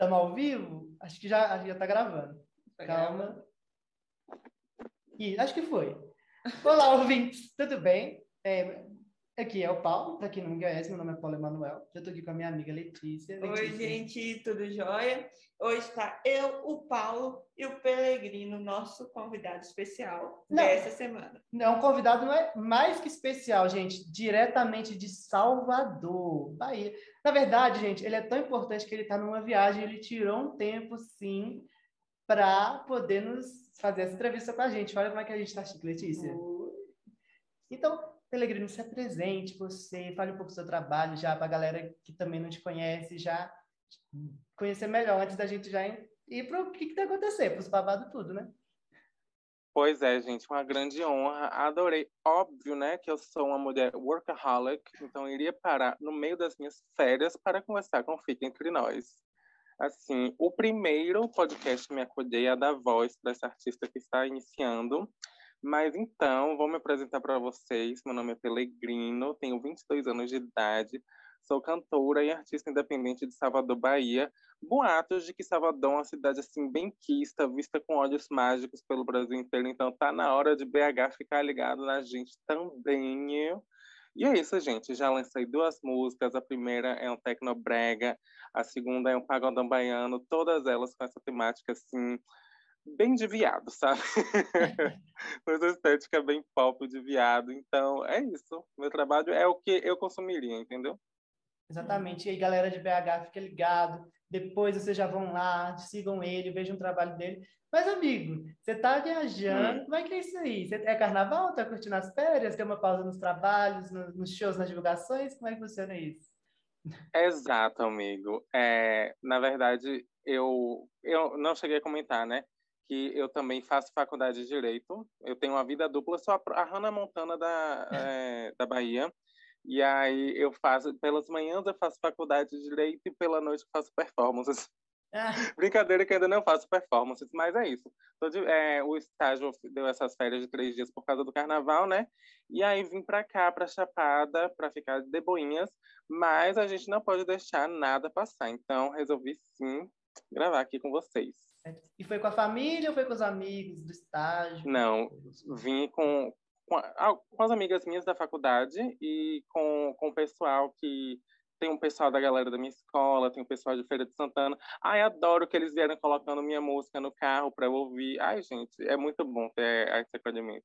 Estamos ao vivo? Acho que já, acho que já tá gravando. Tá Calma. Ih, acho que foi. Olá, ouvintes, tudo bem? É, aqui é o Paulo, para quem não me conhece, meu nome é Paulo Emanuel. Eu estou aqui com a minha amiga Letícia. Oi, Letícia. gente, tudo jóia? Hoje está eu, o Paulo e o Pelegrino, nosso convidado especial Não. dessa semana. Não, um convidado não é mais que especial, gente, diretamente de Salvador, Bahia. Na verdade, gente, ele é tão importante que ele está numa viagem, ele tirou um tempo, sim, para poder nos fazer essa entrevista com a gente. Olha como é que a gente está chique, Letícia. Então, Pelegrino, se apresente você, fale um pouco do seu trabalho já para a galera que também não te conhece, já conhecer melhor antes da gente já ir para o que está acontecendo, para os babados tudo, né? Pois é, gente, uma grande honra. Adorei. Óbvio, né, que eu sou uma mulher workaholic, então iria parar no meio das minhas férias para conversar com Fica Entre Nós. Assim, o primeiro podcast que me acordei é da voz dessa artista que está iniciando. Mas então, vou me apresentar para vocês. Meu nome é Pelegrino, tenho 22 anos de idade, sou cantora e artista independente de Salvador, Bahia. Boatos de que Salvador é uma cidade assim bem quista, vista com olhos mágicos pelo Brasil inteiro, então tá na hora de BH ficar ligado na gente também. E é isso, gente. Já lancei duas músicas. A primeira é um tecnobrega, a segunda é um pagodão baiano, todas elas com essa temática assim bem de viado, sabe? Coisa estética bem pop de viado. Então, é isso. Meu trabalho é o que eu consumiria, entendeu? Exatamente. E aí, galera de BH, fica ligado. Depois vocês já vão lá, sigam ele, vejam o trabalho dele. Mas, amigo, você tá viajando, Hum. como é que é isso aí? Você é carnaval? Tá curtindo as férias? Tem uma pausa nos trabalhos, no- nos shows, nas divulgações? Como é que funciona isso? Exato, amigo. É, na verdade, eu, eu não cheguei a comentar, né? Que eu também faço faculdade de Direito. Eu tenho uma vida dupla, sou a, a Hannah Montana da, é, da Bahia. E aí eu faço, pelas manhãs eu faço faculdade de Direito e pela noite eu faço performances. Ah, Brincadeira que ainda não faço performances, mas é isso. De- é, o estágio deu essas férias de três dias por causa do carnaval, né? E aí vim pra cá, pra Chapada, pra ficar de boinhas, mas a gente não pode deixar nada passar. Então resolvi sim gravar aqui com vocês. E foi com a família ou foi com os amigos do estágio? Não, Vim com, com, a- com as amigas minhas da faculdade e com, com o pessoal que. Tem um pessoal da galera da minha escola, tem um pessoal de Feira de Santana. Ai, adoro que eles vieram colocando minha música no carro para eu ouvir. Ai, gente, é muito bom ter esse acolhimento.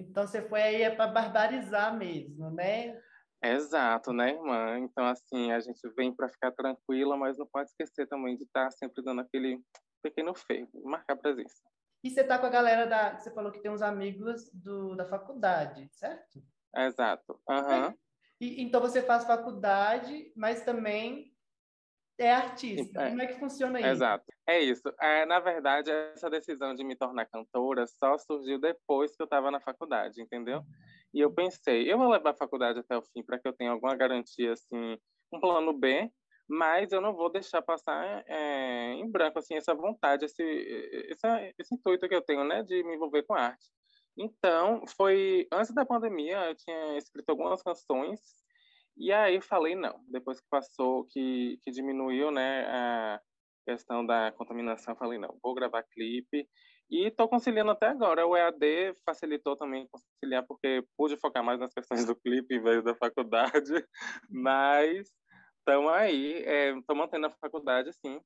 Então você foi aí é para barbarizar mesmo, né? Exato, né, irmã? Então, assim, a gente vem para ficar tranquila, mas não pode esquecer também de estar sempre dando aquele pequeno feio, marcar presença. E você tá com a galera da. Você falou que tem uns amigos do, da faculdade, certo? Exato. Aham. E, então você faz faculdade, mas também é artista. É. Como é que funciona isso? Exato. É isso. É, na verdade, essa decisão de me tornar cantora só surgiu depois que eu estava na faculdade, entendeu? E eu pensei, eu vou levar a faculdade até o fim para que eu tenha alguma garantia, assim, um plano B, mas eu não vou deixar passar é, em branco, assim, essa vontade, esse, esse, esse intuito que eu tenho, né, de me envolver com arte. Então, foi antes da pandemia, eu tinha escrito algumas canções e aí falei, não, depois que passou, que, que diminuiu, né, a questão da contaminação, falei, não, vou gravar clipe. E estou conciliando até agora. O EAD facilitou também conciliar, porque pude focar mais nas questões do clipe em vez da faculdade. Mas estamos aí, estou mantendo a faculdade, sim.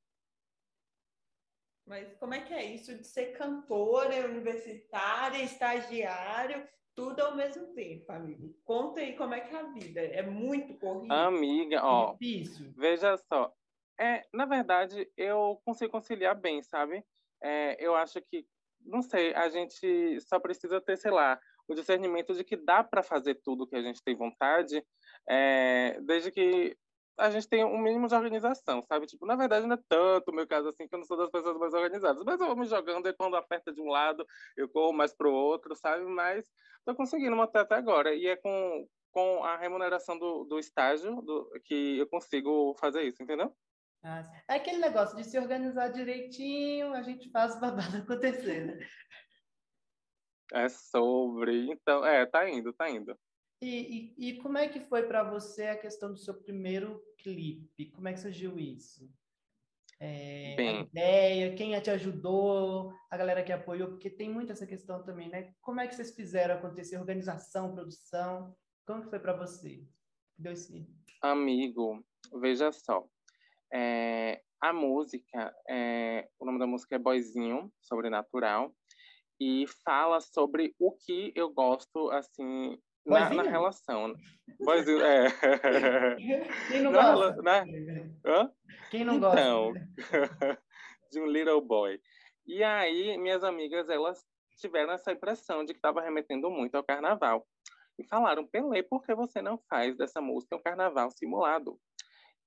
Mas como é que é isso de ser cantora, universitária, estagiário, tudo ao mesmo tempo, amigo? Conta aí como é que é a vida. É muito corrido. Amiga, ó, Difícil. Veja só, é, na verdade, eu consigo conciliar bem, sabe? É, eu acho que, não sei, a gente só precisa ter, sei lá, o discernimento de que dá para fazer tudo que a gente tem vontade, é, desde que a gente tenha um mínimo de organização, sabe? Tipo, na verdade, não é tanto o meu caso assim, que eu não sou das pessoas mais organizadas, mas eu vou me jogando e quando aperta de um lado, eu corro mais pro outro, sabe? Mas tô conseguindo manter até agora, e é com, com a remuneração do, do estágio do, que eu consigo fazer isso, entendeu? Ah, É aquele negócio de se organizar direitinho, a gente faz o babado acontecer, né? É sobre. Então, é, tá indo, tá indo. E, e, e como é que foi para você a questão do seu primeiro clipe? Como é que surgiu isso? é, a ideia, quem te ajudou, a galera que apoiou, porque tem muito essa questão também, né? Como é que vocês fizeram acontecer organização, produção? Como que foi para você? Deu esse... Amigo, veja só. É, a música, é, o nome da música é Boizinho, Sobrenatural, e fala sobre o que eu gosto, assim, na, na, relação. Boizinho, é. Quem não na, gosta? Na, Hã? Quem não então, gosta? de um little boy. E aí, minhas amigas, elas tiveram essa impressão de que estava remetendo muito ao carnaval. E falaram, Pelé, por que você não faz dessa música um carnaval simulado?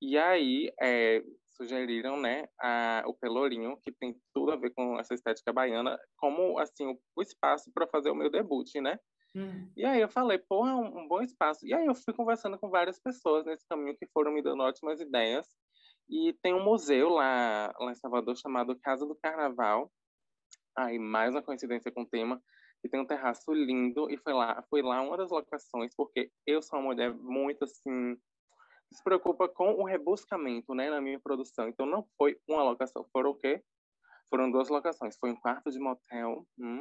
E aí, é, sugeriram, né, a, o Pelourinho, que tem tudo a ver com essa estética baiana, como, assim, o, o espaço para fazer o meu debut, né? Hum. E aí eu falei, pô, é um, um, bom espaço. E aí eu fui conversando com várias pessoas nesse caminho que foram me dando ótimas ideias. E tem um museu lá, lá em Salvador chamado Casa do Carnaval. Aí mais uma coincidência com o tema, que tem um terraço lindo e foi lá, foi lá uma das locações, porque eu sou uma mulher muito assim se preocupa com o rebuscamento, né, na minha produção. Então não foi uma locação, foram o quê? Foram duas locações. Foi um quarto de motel hum,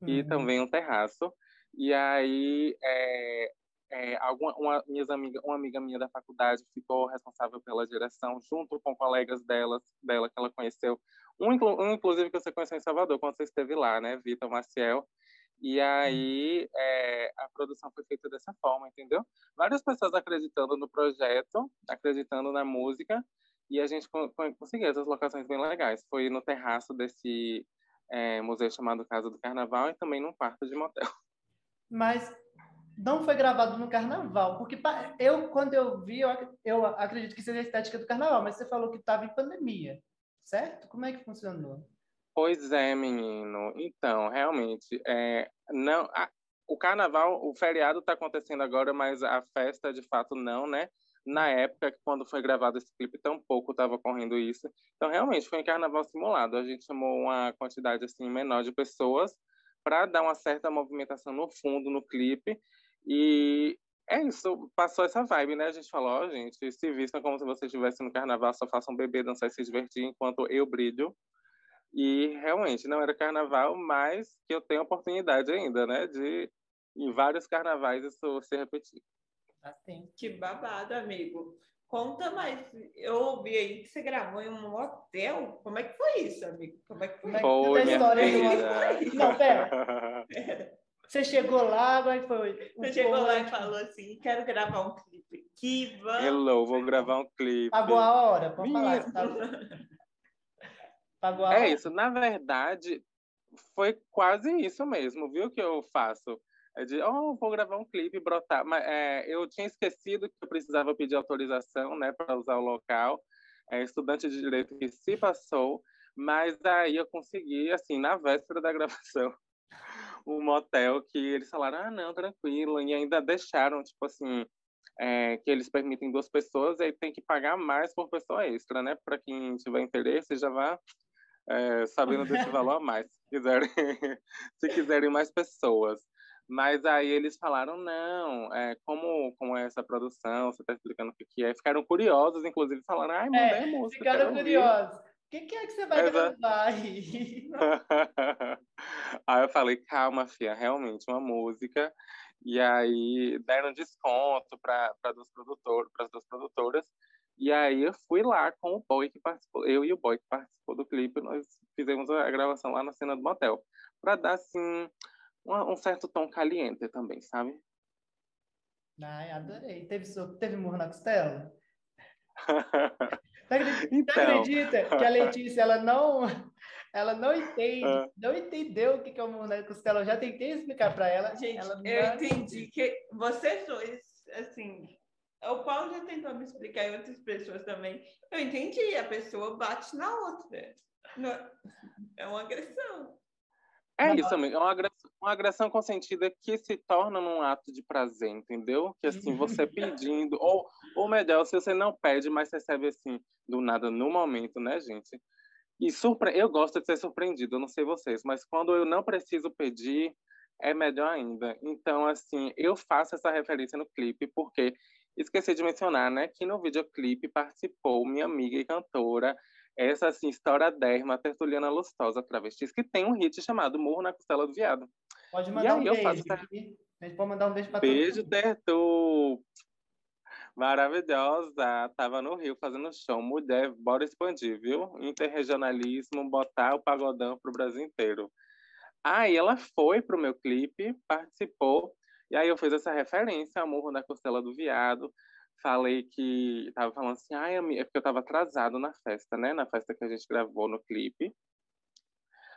uhum. e também um terraço. E aí, é, é, alguma, uma, minhas amiga, uma amiga minha da faculdade ficou responsável pela direção, junto com colegas delas, dela que ela conheceu. Um, um, inclusive, que você conheceu em Salvador, quando você esteve lá, né? Vitor Maciel. E aí é, a produção foi feita dessa forma, entendeu? Várias pessoas acreditando no projeto, acreditando na música, e a gente conseguiu essas locações bem legais. Foi no terraço desse é, museu chamado Casa do Carnaval e também num quarto de motel. Mas não foi gravado no Carnaval, porque eu, quando eu vi, eu, acredito que seja a estética do Carnaval, mas você falou que estava em pandemia, certo? Como é que funcionou? Pois é, menino. Então, realmente, é, não, a, o carnaval, o feriado está acontecendo agora, mas a festa, de fato, não, né? Na época, quando foi gravado esse clipe, tão pouco estava ocorrendo isso. Então, realmente, foi um carnaval simulado. A gente chamou uma quantidade, assim, menor de pessoas para dar uma certa movimentação no fundo, no clipe. E é isso, passou essa vibe, né? A gente falou, ó, oh, gente, se vistam como se vocês estivessem no carnaval, só façam beber, dançar e se divertir enquanto eu brilho. E realmente não era carnaval, mas que eu tenho oportunidade ainda, né, de em vários carnavais isso se repetir. Assim, que babado, amigo. Conta mais. Eu ouvi aí que você gravou em um hotel. Como é que foi isso, amigo? Como é que foi? Foi, minha história do... Não, pera. Você chegou lá, agora foi. Um você chegou lá e falou assim: quero gravar um clipe. Que vamos. Hello, vou gravar um clipe. Pagou a hora, pode falar. Tá... Pagou a É isso, na verdade, foi quase isso mesmo, viu, que eu faço. De, oh, vou gravar um clipe, brotar. Mas é, eu tinha esquecido que eu precisava pedir autorização, né, para usar o local. É, estudante de direito que se passou, mas aí eu consegui, assim, na véspera da gravação, um motel que eles falaram, ah, não, tranquilo, e ainda deixaram, tipo assim, é, que eles permitem duas pessoas, e aí tem que pagar mais por pessoa extra, né? Para quem tiver interesse, já vá é, sabendo desse valor a mais, se quiserem, se quiserem mais pessoas. Mas aí eles falaram, não, é, como, como é essa produção, você está explicando o que, é. Ficaram curiosos, inclusive falaram, ai, mandei é, música. Ficaram curiosos. O que, que, é que você vai Exato. gravar aí? aí eu falei, calma, filha, realmente uma música. E aí deram desconto para duas produtoras, para as duas produtoras. E aí eu fui lá com o boy que participou, eu e o boy que participou do clipe, nós fizemos a gravação lá na cena do motel, para dar assim um, um, certo tom caliente também, sabe? Ai, adorei. Teve, teve murro na costela? então... Você acredita que a Letícia ela não ela não entende, ah. não entendeu o que é o murro na costela. Eu já tentei explicar para ela. Gente, ela eu entendi que vocês dois, assim, o Paulo já tentou me explicar e outras pessoas também. Eu entendi, a pessoa bate na outra. É uma agressão. É isso, amigo. É uma agressão, uma agressão consentida que se torna num ato de prazer, entendeu? Que assim, você pedindo, ou, ou melhor, se você não pede, mas recebe assim, do nada, no momento, né, gente? E surpre... eu gosto de ser surpreendido, eu não sei vocês, mas quando eu não preciso pedir, é melhor ainda. Então, assim, eu faço essa referência no clipe porque Esqueci de mencionar, né, que no videoclipe participou minha amiga e cantora essa assim, história derma, tertuliana lustosa, travestis, que tem um hit chamado Morro na Costela do Viado. Pode mandar um beijo. Faço... A gente pode mandar um beijo para Beijo, Tertu! Maravilhosa! Tava no Rio fazendo show. Mulher, bora expandir, viu? Interregionalismo, botar o pagodão pro Brasil inteiro. Aí ela foi pro meu clipe, participou, e aí eu fiz essa referência ao Morro da Costela do Viado. Falei que tava falando assim, ai, é porque eu tava atrasado na festa, né? Na festa que a gente gravou no clipe.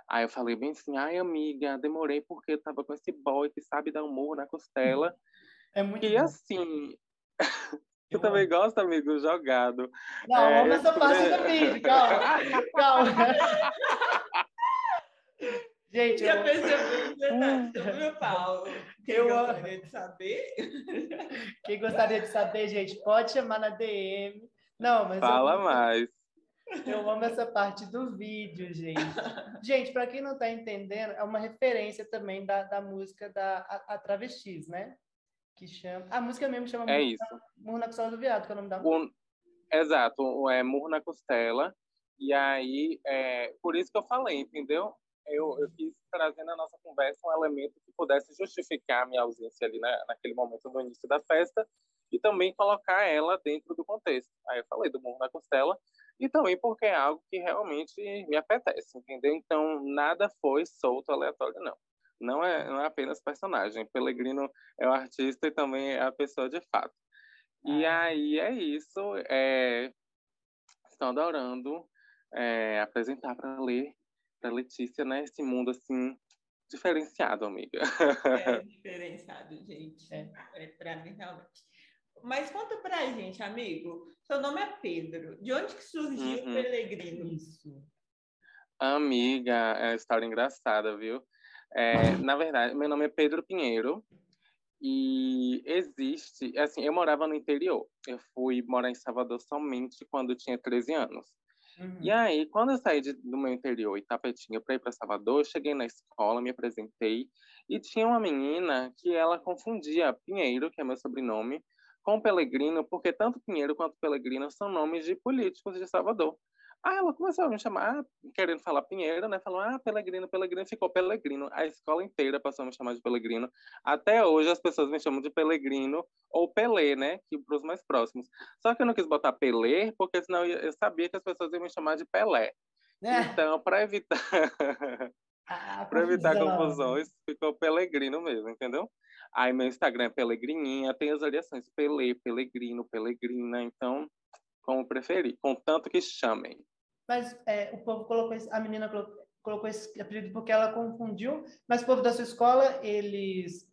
Aí eu falei bem assim, ai amiga, demorei porque eu tava com esse boy que sabe dar um murro na costela. É muito E bom. assim, eu também gosto, amigo, jogado. Não, é, vamos essa parte do vídeo, calma. calma. Gente, eu... percebeu viu, Paulo? Quem eu... gostaria de saber? Quem gostaria de saber, gente, pode chamar na DM. Não, mas Fala eu... mais. Eu amo essa parte do vídeo, gente. Gente, para quem não está entendendo, é uma referência também da, da música da a, a Travestis, né? Que chama. A música mesmo chama é isso. Murro na Costela do Viado, que é o nome da música. Exato, é Murro na Costela. E aí, é, por isso que eu falei, entendeu? Eu, eu quis trazer na nossa conversa um elemento que pudesse justificar a minha ausência ali né, naquele momento no início da festa e também colocar ela dentro do contexto. Aí eu falei do Murro na Costela, e também porque é algo que realmente me apetece, entendeu? Então, nada foi solto aleatório, não. Não é, não é apenas personagem. Pelegrino é o artista e também é a pessoa de fato. E ah. aí é isso. É... Estou adorando é, apresentar para ler, para Letícia, né, esse mundo assim diferenciado, amiga. É diferenciado, gente. É, é para mim realmente. Mas conta pra gente, amigo. Seu nome é Pedro. De onde que surgiu uhum. o Pelegrino? Isso. Amiga, é uma história engraçada, viu? É, na verdade, meu nome é Pedro Pinheiro e existe, assim, eu morava no interior. Eu fui morar em Salvador somente quando eu tinha 13 anos. Uhum. E aí, quando eu saí de, do meu interior, Itapetinga, para ir para Salvador, eu cheguei na escola, me apresentei e tinha uma menina que ela confundia Pinheiro, que é meu sobrenome, com Pelegrino, porque tanto Pinheiro quanto Pelegrino são nomes de políticos de Salvador. Aí ela começou a me chamar, querendo falar Pinheiro, né? Falou, ah, Pelegrino, Pelegrino, ficou Pelegrino. A escola inteira passou a me chamar de Pelegrino. Até hoje as pessoas me chamam de Pelegrino ou Pelé, né? Que para os mais próximos. Só que eu não quis botar Pelé, porque senão eu sabia que as pessoas iam me chamar de Pelé. É. Então, para evitar para evitar confusões, ficou Pelegrino mesmo, entendeu? Aí meu Instagram é Pelegrininha, tem as variações Pele, Pelegrino, Pelegrina, então, como preferir, contanto que chamem. Mas é, o povo colocou, esse, a menina colocou, colocou esse apelido porque ela confundiu, mas o povo da sua escola, eles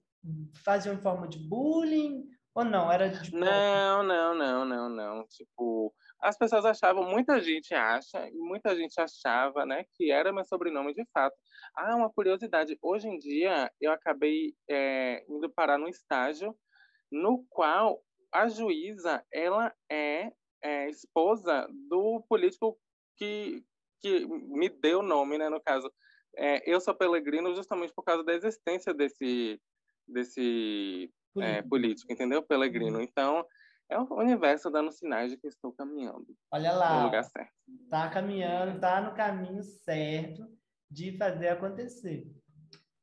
faziam forma de bullying ou não? Era de Não, não, não, não, não. Tipo, as pessoas achavam, muita gente acha, e muita gente achava, né, que era meu sobrenome de fato. Ah, uma curiosidade. Hoje em dia, eu acabei é, indo parar num estágio no qual a juíza ela é, é esposa do político que, que me deu o nome, né? No caso, é, eu sou Pelegrino justamente por causa da existência desse desse é, político, político entendeu? Pelegrino. Uhum. Então é o universo dando sinais de que estou caminhando. Olha lá, no lugar certo. Tá caminhando, tá no caminho certo de fazer acontecer.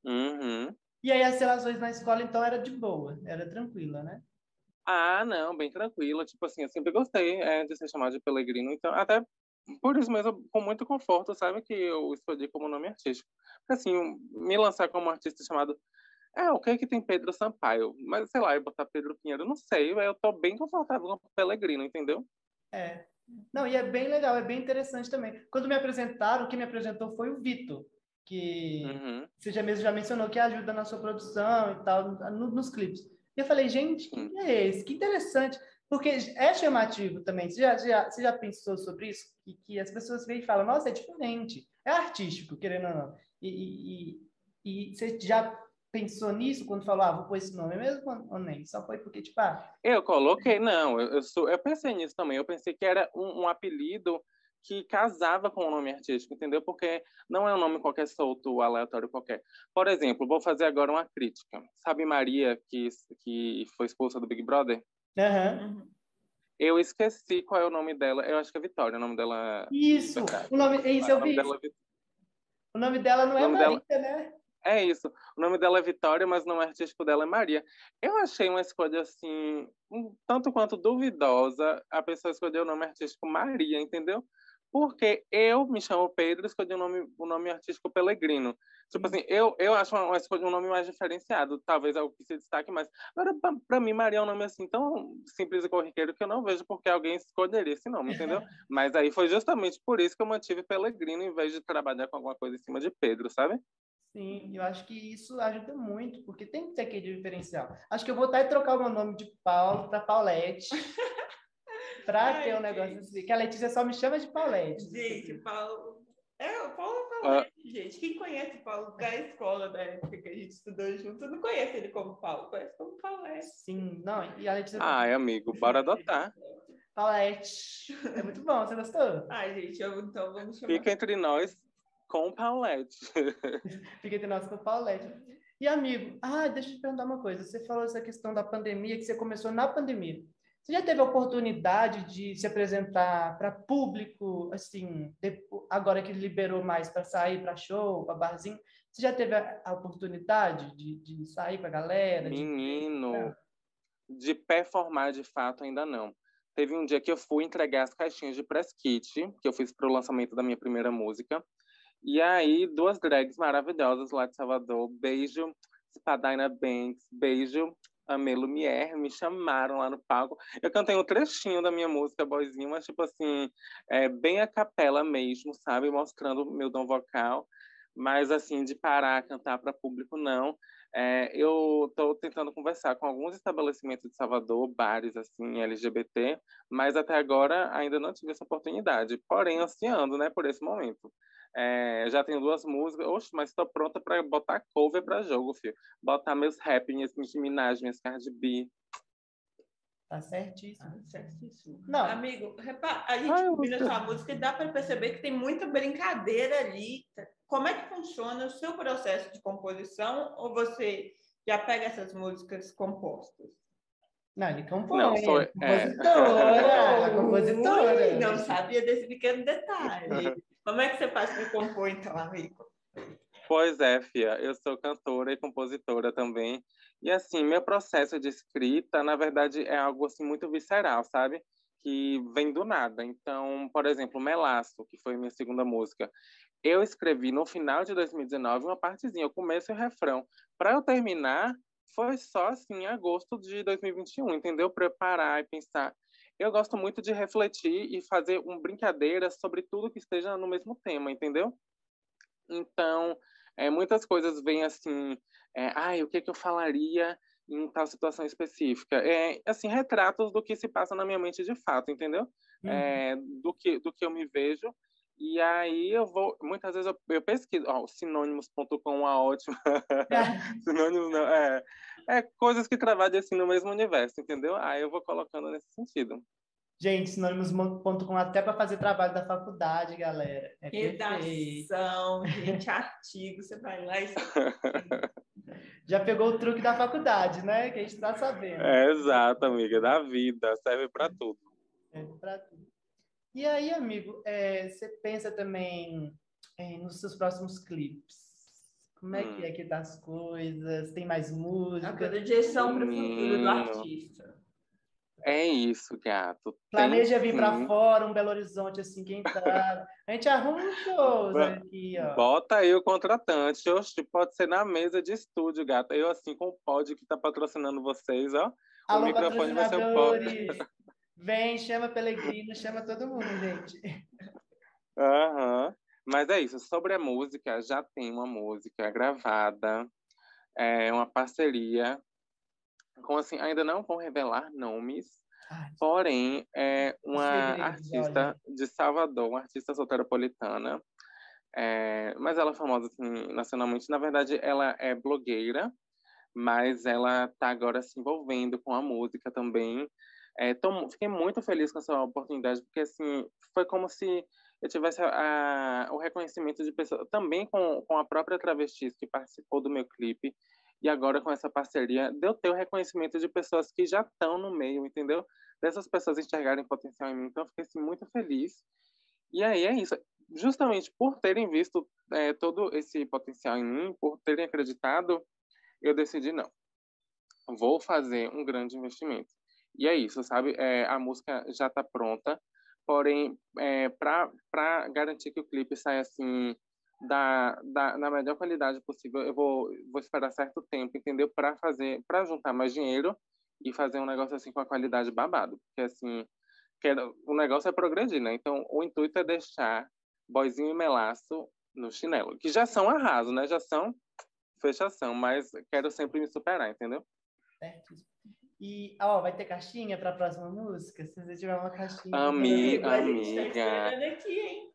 Uhum. E aí as relações na escola, então, era de boa, era tranquila, né? Ah, não, bem tranquila. Tipo assim, eu sempre gostei é, de ser chamado de Pelegrino, então, até por isso mesmo, com muito conforto, sabe, que eu escolhi como nome artístico. Assim, me lançar como artista chamado. É, o que é que tem Pedro Sampaio? Mas, sei lá, eu botar Pedro Pinheiro, não sei, eu tô bem confortável com Pelegrino, entendeu? É, não, e é bem legal, é bem interessante também. Quando me apresentaram, quem me apresentou foi o Vitor, que uhum. você já mesmo já mencionou que ajuda na sua produção e tal, no, nos clipes. E eu falei, gente, quem é esse? Que interessante. Porque é chamativo também. Você já, já, você já pensou sobre isso? Que, que as pessoas veem e falam, nossa, é diferente. É artístico, querendo ou não. E, e, e, e você já pensou nisso quando falou, ah, vou pôr esse nome mesmo ou nem? Só foi porque, tipo, ah... Eu coloquei, não, eu, eu, sou, eu pensei nisso também, eu pensei que era um, um, apelido que casava com o nome artístico, entendeu? Porque não é um nome qualquer solto, aleatório qualquer. Por exemplo, vou fazer agora uma crítica. Sabe Maria, que, que foi expulsa do Big Brother? Uhum. Eu esqueci qual é o nome dela. Eu acho que é Vitória, o nome dela. Isso, o nome, é isso eu vi. Dela... É o nome dela não é Maria, dela... né? É isso. O nome dela é Vitória, mas o nome artístico dela é Maria. Eu achei uma escolha assim, um tanto quanto duvidosa. A pessoa escolheu o nome artístico Maria, entendeu? Porque eu me chamo Pedro, escolhi o nome, o nome artístico Pelegrino. Tipo assim, eu, eu acho uma, uma, um nome mais diferenciado, talvez é o que se destaque mais. Agora, para mim, Maria é um nome assim tão simples e corriqueiro que eu não vejo porque alguém escolheria esse nome, entendeu? Mas aí foi justamente por isso que eu mantive Pelegrino em vez de trabalhar com alguma coisa em cima de Pedro, sabe? Sim, eu acho que isso ajuda muito, porque tem que ter aquele diferencial. Acho que eu vou até trocar o meu nome de Paulo para Paulette. para ter um negócio assim. Que a Letícia só me chama de Paulette. Gente, Paulo. É, o Paulo é Paulette, ah. gente. Quem conhece o Paulo da escola da época que a gente estudou junto, não conhece ele como Paulo, conhece como Paulette. Sim, não, e a Letícia. Ai, amigo, bora adotar. Paulette. É muito bom, você gostou? Ai, gente, eu, então vamos chamar. Fica entre nós com Paulette. Fica entre nós com Paulette. E, amigo, ah, deixa eu te perguntar uma coisa. Você falou essa questão da pandemia, que você começou na pandemia. Você já teve a oportunidade de se apresentar para público, assim, agora que liberou mais para sair para show, para barzinho? Você já teve a, a oportunidade de, de sair com a galera? Menino, de, de performar de fato ainda não. Teve um dia que eu fui entregar as caixinhas de press kit, que eu fiz para o lançamento da minha primeira música. E aí, duas drags maravilhosas lá de Salvador. Beijo, Spadina Banks. Beijo, Amê Lumière. Me chamaram lá no palco. Eu cantei um trechinho da minha música, boizinho, mas, tipo assim, é, bem a capela mesmo, sabe? Mostrando o meu dom vocal. Mas, assim, de parar a cantar para público, não. É, eu estou tentando conversar com alguns estabelecimentos de Salvador, bares assim LGBT, mas até agora ainda não tive essa oportunidade. Porém, ansiando, né, por esse momento. É, já tenho duas músicas. Oxe, mas estou pronta para botar cover para jogo, filho. Botar meus rap, minhas Nicki Minaj, minhas Cardi B. Tá certíssimo. Ah, certíssimo. Não. Amigo, repara, a gente ouvindo sua música e dá para perceber que tem muita brincadeira ali. Como é que funciona o seu processo de composição? Ou você já pega essas músicas compostas? Não, ele compõe. Não, foi, compositora, é... compositora. Não sabia desse pequeno detalhe. Como é que você faz para compor, então, amigo? Pois é, Fia, eu sou cantora e compositora também. E assim, meu processo de escrita, na verdade, é algo assim muito visceral, sabe? Que vem do nada. Então, por exemplo, Melaço, que foi minha segunda música, eu escrevi no final de 2019 uma partezinha, o começo e o refrão. Para eu terminar, foi só assim em agosto de 2021, entendeu? Preparar e pensar eu gosto muito de refletir e fazer uma brincadeira sobre tudo que esteja no mesmo tema, entendeu? Então, é, muitas coisas vêm assim, é, ai, o que, que eu falaria em tal situação específica? É, assim, retratos do que se passa na minha mente de fato, entendeu? Uhum. É, do, que, do que eu me vejo. E aí eu vou, muitas vezes eu, eu pesquiso, ó, sinônimos.com é ótimo. sinônimos não, é, é coisas que trabalham assim no mesmo universo, entendeu? Aí eu vou colocando nesse sentido. Gente, sinônimos.com até para fazer trabalho da faculdade, galera. É Redação, gente, artigo, você vai lá e Já pegou o truque da faculdade, né? Que a gente está sabendo. É, exato, amiga, da vida, serve para tudo. Serve para tudo. E aí, amigo, é, você pensa também é, nos seus próximos clipes? Como é hum. que é que tá as coisas? Tem mais música? A projeção para o futuro do artista. É isso, gato. Planeja vir para fora, um Belo Horizonte, assim, quem tá. A gente arruma um show aqui, ó. Bota aí o contratante. Oxe, pode ser na mesa de estúdio, gato. Eu, assim, com o pod que tá patrocinando vocês, ó. Alô, o microfone vai ser o pod. Vem, chama Pelegrino, chama todo mundo, gente. Aham. Uhum. Mas é isso, sobre a música, já tem uma música gravada, é uma parceria com assim, ainda não vou revelar nomes, Ai, porém é uma artista olha. de Salvador, uma artista soteropolitana, é, mas ela é famosa assim, nacionalmente. Na verdade, ela é blogueira, mas ela está agora se envolvendo com a música também. É, tô, fiquei muito feliz com essa oportunidade, porque assim, foi como se eu tivesse a, a, o reconhecimento de pessoas, também com, com a própria travesti que participou do meu clipe, e agora com essa parceria, deu ter o reconhecimento de pessoas que já estão no meio, entendeu? dessas pessoas enxergarem potencial em mim. Então, fiquei assim, muito feliz. E aí é isso. Justamente por terem visto é, todo esse potencial em mim, por terem acreditado, eu decidi não. Vou fazer um grande investimento. E é isso, sabe? É, a música já está pronta, porém, é, para garantir que o clipe saia assim da, da, na melhor qualidade possível, eu vou, vou esperar certo tempo, entendeu? Para fazer, para juntar mais dinheiro e fazer um negócio assim com a qualidade babado, porque assim, quero, o negócio é progredir, né? Então, o intuito é deixar boizinho e melaço no chinelo, que já são arraso, né? Já são fechação, mas quero sempre me superar, entendeu? Certo. E, ó, vai ter caixinha para a próxima música? Se você tiver uma caixinha. Amiga, amiga. Tá aqui, hein?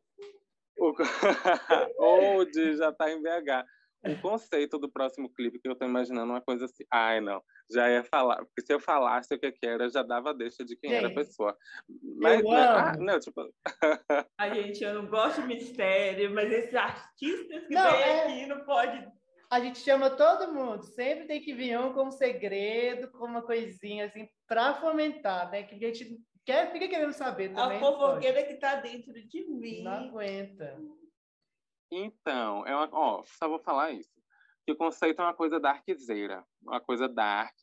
O... Old já tá em BH. O conceito do próximo clipe que eu tô imaginando uma coisa assim. Ai, não. Já ia falar. Porque se eu falasse o que, que era, já dava deixa de quem gente, era a pessoa. Mas, eu né? ah, não, tipo. a gente, eu não gosto de mistério, mas esses artistas que não, vêm é... aqui não pode a gente chama todo mundo. Sempre tem que vir um com um segredo, com uma coisinha assim, para fomentar, né? Que a gente quer, fica querendo saber também. A fofoqueira que está dentro de mim. Não aguenta. Então, é uma, ó, só vou falar isso. Que o conceito é uma coisa darkzeira, uma coisa dark.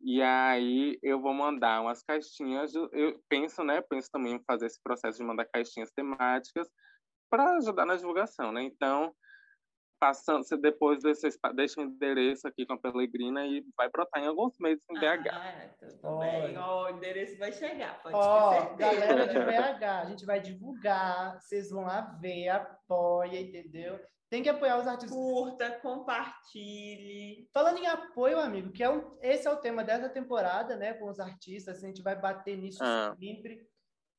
E aí eu vou mandar umas caixinhas. Eu penso, né? Penso também em fazer esse processo de mandar caixinhas temáticas para ajudar na divulgação, né? Então, passando, você depois desse, deixa o endereço aqui com a Pelegrina e vai brotar em alguns meses em BH. Ah, tudo bem. o endereço vai chegar, pode oh, Galera de BH, a gente vai divulgar, vocês vão lá ver, apoia, entendeu? Tem que apoiar os artistas. Curta, compartilhe. Falando em apoio, amigo, que é um, esse é o tema dessa temporada, né, com os artistas, a gente vai bater nisso ah. sempre.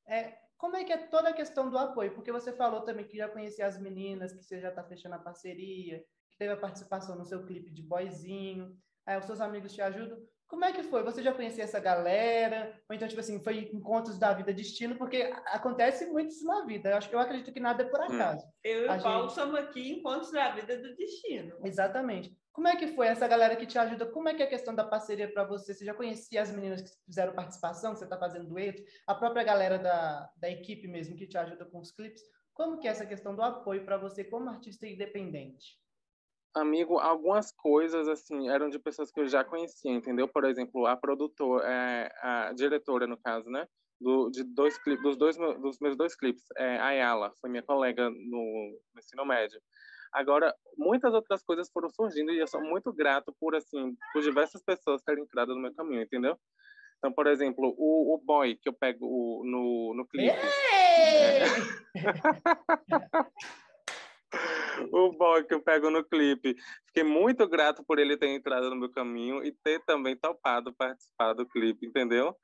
É, como é que é toda a questão do apoio? Porque você falou também que já conhecia as meninas, que você já está fechando a parceria, que teve a participação no seu clipe de boyzinho, aí os seus amigos te ajudam. Como é que foi? Você já conhecia essa galera? Ou então, tipo assim, foi encontros da vida destino? Porque acontece muito isso na vida. Eu, acho, eu acredito que nada é por hum. acaso. Eu e o Paulo gente... somos aqui encontros da vida do destino. Exatamente. Como é que foi essa galera que te ajuda? Como é que é a questão da parceria para você? Você já conhecia as meninas que fizeram participação, que você está fazendo dueto? A própria galera da, da equipe mesmo que te ajuda com os clipes? Como que é essa questão do apoio para você como artista independente? Amigo, algumas coisas, assim, eram de pessoas que eu já conhecia, entendeu? Por exemplo, a produtora, é, a diretora, no caso, né? Do, de dois clipes, dos, dois, dos meus dois clipes, é, a Ayala, foi minha colega no, no ensino médio. Agora, muitas outras coisas foram surgindo e eu sou muito grato por, assim, por diversas pessoas terem entrado no meu caminho, entendeu? Então, por exemplo, o, o boy que eu pego no, no clipe. O boy que eu pego no clipe. Fiquei muito grato por ele ter entrado no meu caminho e ter também topado participar do clipe, entendeu?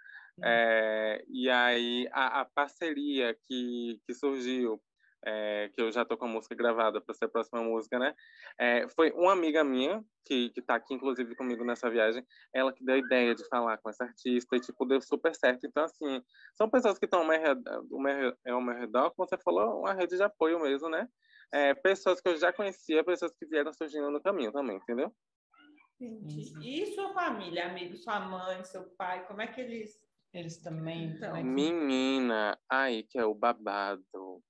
É, e aí a, a, parceria que, que surgiu é, que eu já tô com a música gravada para ser a próxima música, né? É, foi uma amiga minha, que, que tá aqui, inclusive, comigo nessa viagem, ela que deu a ideia de falar com essa artista e, tipo, deu super certo. Então, assim, são pessoas que estão ao meu redor, ao meu redor, como você falou, uma rede de apoio mesmo, né? É, pessoas que eu já conhecia, pessoas que vieram surgindo no caminho também, entendeu? Entendi. E sua família, amigo, sua mãe, seu pai, como é que eles... Eles também... Então, Menina, aí que é o babado.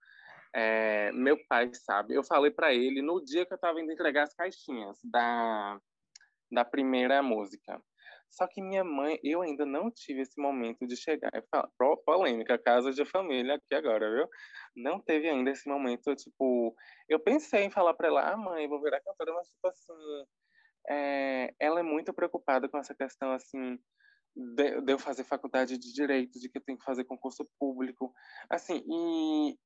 É, meu pai sabe. Eu falei para ele no dia que eu estava indo entregar as caixinhas da, da primeira música. Só que minha mãe, eu ainda não tive esse momento de chegar. Falo, polêmica, casa de família aqui agora, viu? Não teve ainda esse momento, tipo. Eu pensei em falar para ela, ah, mãe, vou virar cantora, mas, tipo assim. É, ela é muito preocupada com essa questão, assim. De, de eu fazer faculdade de direito, de que eu tenho que fazer concurso público, assim, e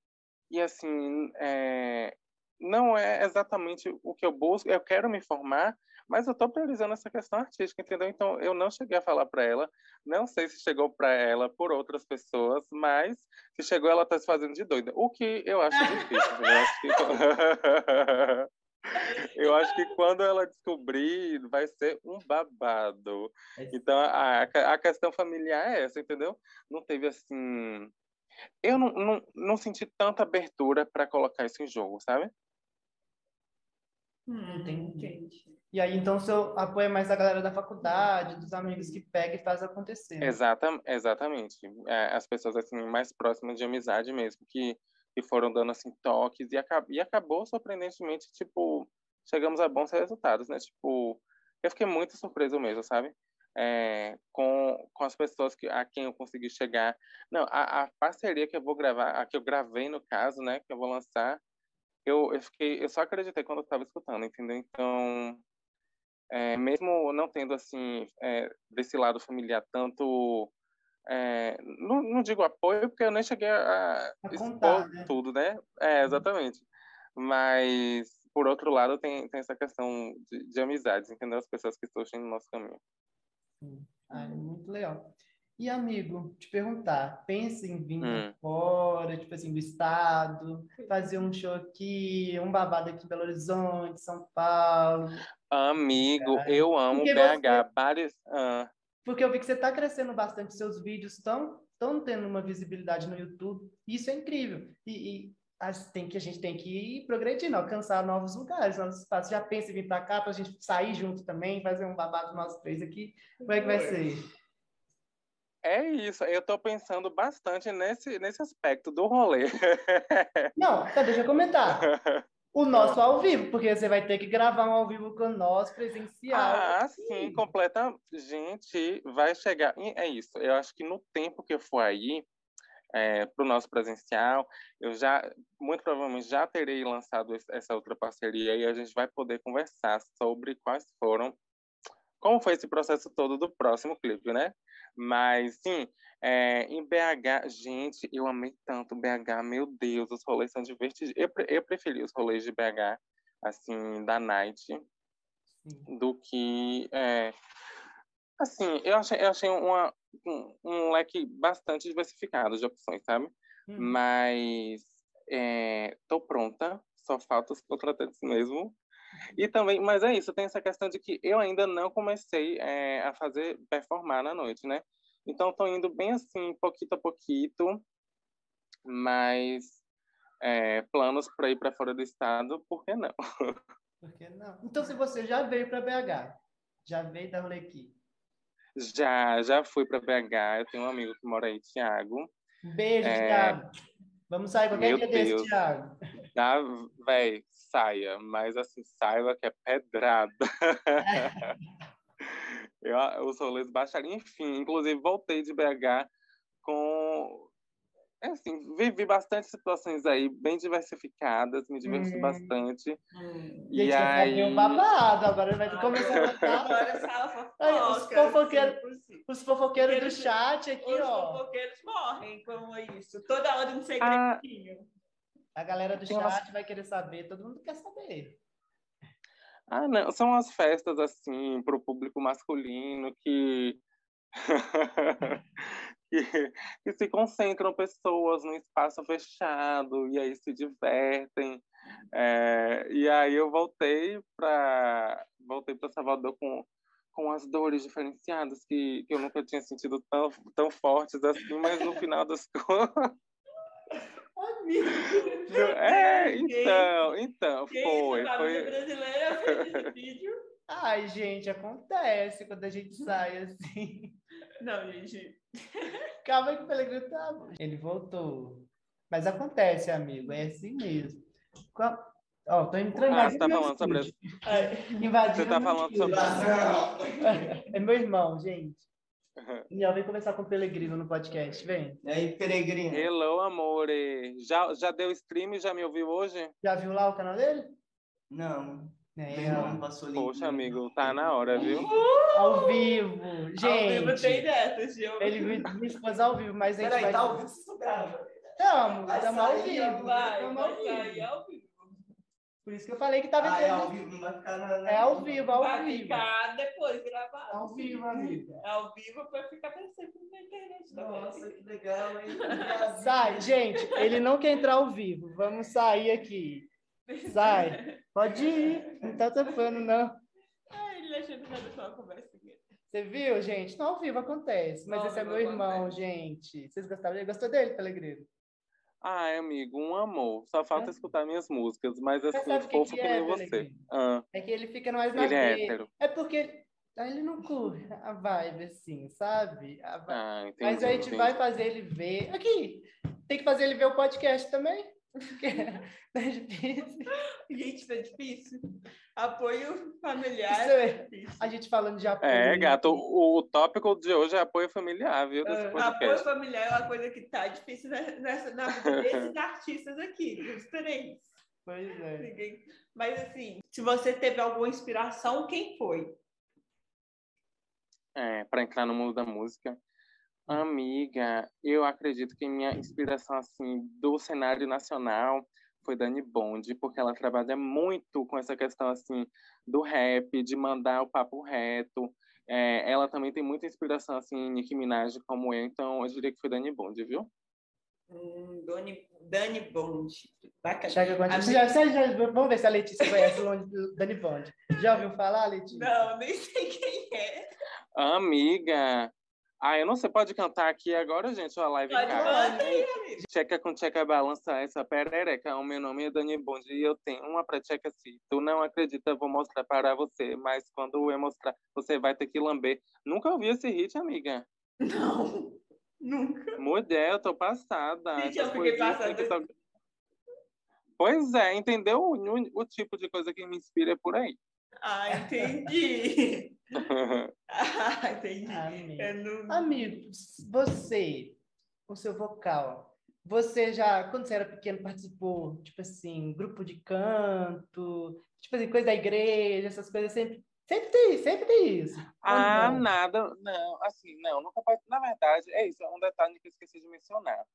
e assim, é, não é exatamente o que eu busco, eu quero me formar, mas eu estou priorizando essa questão artística, entendeu? Então, eu não cheguei a falar para ela, não sei se chegou para ela por outras pessoas, mas se chegou, ela está se fazendo de doida, o que eu acho difícil. eu, acho que... eu acho que quando ela descobrir, vai ser um babado. É então, a, a questão familiar é essa, entendeu? Não teve assim eu não, não, não senti tanta abertura para colocar isso em jogo, sabe? Hum, entendi. E aí, então, o seu apoio é mais da galera da faculdade, dos amigos que pega e faz acontecer. né? Exata, exatamente. É, as pessoas assim mais próximas de amizade mesmo que, que foram dando assim toques e, acab e acabou surpreendentemente tipo chegamos a bons resultados, né? Tipo eu fiquei muito surpreso mesmo, sabe? É, com, com as pessoas que, a quem eu consegui chegar. Não, a, a parceria que eu vou gravar, a que eu gravei no caso, né, que eu vou lançar, eu, eu fiquei, eu só acreditei quando eu estava escutando, entendeu? Então, é, mesmo não tendo assim é, desse lado familiar tanto é, não, não digo apoio porque eu nem cheguei a, A expor contar, né? tudo né é exatamente mas por outro lado tem, tem essa questão de, de amizades entendeu as pessoas que surgem no nosso caminho. Ah, é muito legal. E, amigo, te perguntar, pensa em vir Hum. fora, tipo assim, do estado, fazer um show aqui, um babado aqui em Belo Horizonte, São Paulo. amigo eu amo Porque BH vários ah, Porque eu vi que você está crescendo bastante, seus vídeos estão estão tendo uma visibilidade no YouTube. Isso é incrível. E, e tem que, a gente tem que ir progredindo, alcançar novos lugares, novos espaços. Já pensa em vir para cá para a gente sair junto também, fazer um babado nós três aqui. Como é que vai ser? é isso eu tô pensando bastante nesse nesse aspecto do rolê Não, tá, deixa eu comentar. O nosso ao vivo, porque você vai ter que gravar um ao vivo com nós, presencial. Ah, sim, completa. Gente, vai chegar. É isso. Eu acho que no tempo que eu for aí, para o nosso presencial, eu já, muito provavelmente, já terei lançado essa outra parceria e a gente vai poder conversar sobre quais foram, como foi esse processo todo do próximo clipe, né? Mas, sim, é, em BH, gente, eu amei tanto BH, meu Deus, os rolês são divertidos. Eu, eu preferi os rolês de BH, assim, da Night Sim. do que é, assim eu achei, eu achei uma, um, um leque bastante diversificado de opções sabe Hum. mas é, tô pronta só falta os contratantes mesmo e também mas é isso tem essa questão de que eu ainda não comecei é, a fazer performar na noite né então tô indo bem assim pouquinho a pouquinho mas é, planos para ir para fora do estado por que não Por que não? Então, se você já veio para BH, já veio da rolê aqui. Já, já fui para BH. Eu tenho um amigo que mora aí, Thiago. Beijo, É. Thiago. Vamos sair qualquer Meu dia desse, Deus. Thiago. Ah, véi, saia, mas assim, saiba que é pedrada. Eu, os rolês baixaram, enfim, inclusive voltei de BH com. É Assim, vivi bastante situações aí, bem diversificadas, me diverti Hum. bastante. Hum. E Gente, vai aí. um babado. Agora vai começar a botar Agora sala os fofoca. fofoqueiros- assim, os fofoqueiros do chat aqui, Os ó. fofoqueiros morrem com isso. Toda hora um Ah. segredinho. A galera do umas- chat vai querer saber, todo mundo quer saber. Ah, não, são as festas assim para o público masculino que... que que se concentram pessoas num espaço fechado e aí se divertem. É, e aí eu voltei para voltei para Salvador com com as dores diferenciadas que, que eu nunca tinha sentido tão, tão fortes assim, mas no final das contas. Amigo. É, então, então, Quem foi. foi... brasileira fez esse vídeo? Ai, gente, acontece quando a gente sai assim. Não, gente. Calma que o Pelegrino tá. Ele voltou. Mas acontece, amigo, é assim mesmo. Qual- Ó, tô entrando Ah, você invadindo tá meu falando sobre Você tá falando sobre- É meu irmão, gente. Daniel, vem conversar com o Pelegrino no podcast, vem. E aí, peregrino? Hello, amore. Já, já deu stream? Já me ouviu hoje? Já viu lá o canal dele? Não, É. Poxa, amigo, tá na hora, viu? ao vivo. Ao vivo Gente, tem dessas, ele me, me expôs ao vivo, mas a gente Peraí, vai... tá ao vivo, vocês gravam. Tamo, Vai tamo ao sair, vivo. Vai, tamo ao vai sair vivo. ao vivo. Por isso que eu falei que tava Ah, é ao vivo, não vai ficar na... É ao vivo, ao Vai vivo. ficar depois gravado. Ao vivo, amigo. É ao vivo pra ficar aparecendo na internet também. Nossa, que legal, hein? Sai, gente, ele não quer entrar ao vivo. Vamos sair aqui. Sai. Pode ir. Não tá tampando, não. Ai, ele achando que era só uma conversa. Você viu, gente? Não ao vivo acontece. Mas Ao esse é meu irmão, acontece. gente. Vocês gostaram dele? Gostou dele, Pelegrino? Ai, amigo, um amor. Só falta É. escutar minhas músicas, mas Mas assim, que fofo que que é, nem você. Beleguinho? Ah, É que ele fica mais na ele é hétero. É porque ele não curte a vibe, assim, sabe? A vibe. Ah, entendi. Mas a gente entendi. vai fazer ele ver. Aqui, tem que fazer ele ver o podcast também. Porque é difícil. Gente, tá difícil. Apoio familiar. Isso é- difícil. A gente falando de apoio. É, gato, o, o tópico de hoje é apoio familiar, viu? É. Apoio familiar é uma coisa que tá difícil ne- nessa, na vida desses artistas aqui, dos três. Pois é. Ninguém- Mas assim, se você teve alguma inspiração, quem foi? É, para entrar no mundo da música. Amiga, eu acredito que minha inspiração assim do cenário nacional foi Dani Bond, porque ela trabalha muito com essa questão assim do rap, de mandar o papo reto. É, ela também tem muita inspiração assim em Nicki Minaj como eu, então eu diria que foi Dani Bond, viu? Hum, Dani, Dani Bond. Bacana. Você já- você já- vamos ver se a Letícia conhece o nome do Dani Bond. Já ouviu falar, Letícia? Não, nem sei quem é. Amiga, ah, eu não sei, pode cantar aqui agora, gente, a live Pode cara. Checa com checa balança essa perereca. O meu nome é Dani Bond e eu tenho uma pra checa se tu não acredita, eu vou mostrar para você. Mas quando eu mostrar, você vai ter que lamber. Nunca ouvi esse hit, amiga. Não, nunca. Mulher, eu tô passada. Gente, eu fiquei passada. tão- Pois é, entendeu? O, o- o tipo de coisa que me inspira é por aí. Ah, entendi. Ah, entendi. Amigo. Não... Amigo, você, o seu vocal, você já, quando você era pequeno, participou, tipo assim, grupo de canto, tipo assim, coisa da igreja, essas coisas sempre. Sempre tem, sempre tem isso. Ah, não? nada, não, assim, não, nunca Na verdade, é isso, é um detalhe que eu esqueci de mencionar.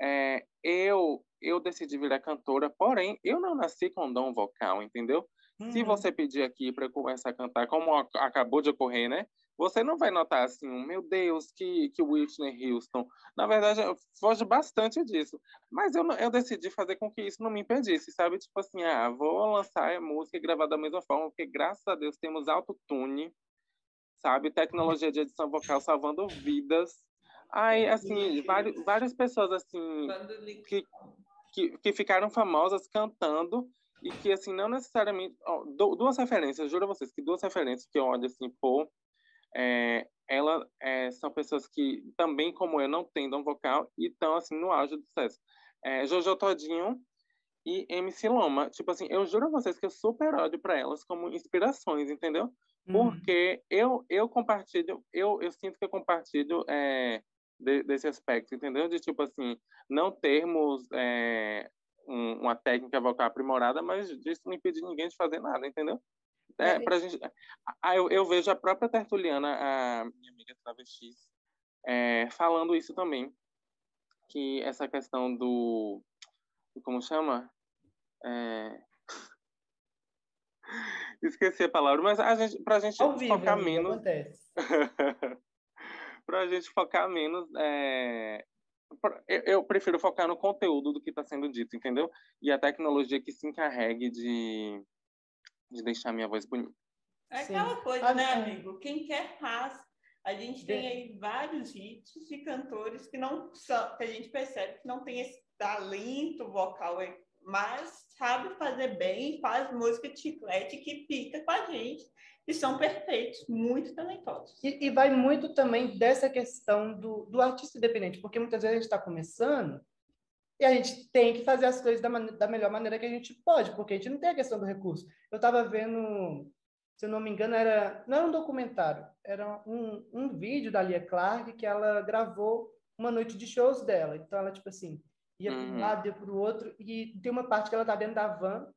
É, eu, eu decidi virar cantora, porém, eu não nasci com dom vocal, entendeu? Se Uhum. você pedir aqui para começar a cantar, como ac- acabou de ocorrer, né? Você não vai notar assim, meu Deus, que, que Whitney Houston. Na verdade, eu foge bastante disso. Mas eu, eu decidi fazer com que isso não me impedisse, sabe? Tipo assim, ah, vou lançar a música e gravar da mesma forma, porque graças a Deus temos autotune, sabe? Tecnologia de edição vocal salvando vidas. Aí, assim, vários, várias pessoas, assim, que, que, que ficaram famosas cantando e que, assim, não necessariamente... ó, du- duas referências, juro a vocês que duas referências que eu olho, assim, pô, é, ela, é, são pessoas que também, como eu, não têm dom vocal e estão, assim, no auge do sucesso. É, Jojo Todinho e MC Loma. Tipo assim, eu juro a vocês que eu super ódio para elas como inspirações, entendeu? Uhum. Porque eu, eu compartilho, eu, eu sinto que eu compartilho é, de- desse aspecto, entendeu? De tipo assim, não termos é, um- uma técnica vocal aprimorada, mas disso não impede ninguém de fazer nada, entendeu? É, É. pra gente, ah, eu, eu vejo a própria Tertuliana, a minha amiga travesti, é, falando isso também, que essa questão do, como chama? É, Esqueci a palavra, mas a gente, pra gente Ao focar menos, acontece. para a gente focar menos, é, eu, prefiro focar no conteúdo do que está sendo dito, entendeu? E a tecnologia que se encarregue de, de deixar minha voz bonita. É Sim. aquela coisa, Ah, né, amigo? Quem quer faz. A gente tem aí vários hits de cantores que não são, que a gente percebe que não tem esse talento vocal, mas sabe fazer bem, faz música de chiclete que pica com a gente e são perfeitos, muito talentosos. E, e vai muito também dessa questão do, do artista independente, porque muitas vezes a gente está começando e a gente tem que fazer as coisas da, da melhor maneira que a gente pode, porque a gente não tem a questão do recurso. Eu estava vendo, se eu não me engano, era, não era um documentário, era um, um vídeo da Lia Clark que ela gravou uma noite de shows dela. Então, ela, tipo assim, ia para um Uhum. lado, ia para o outro, e tem uma parte que ela está dentro da van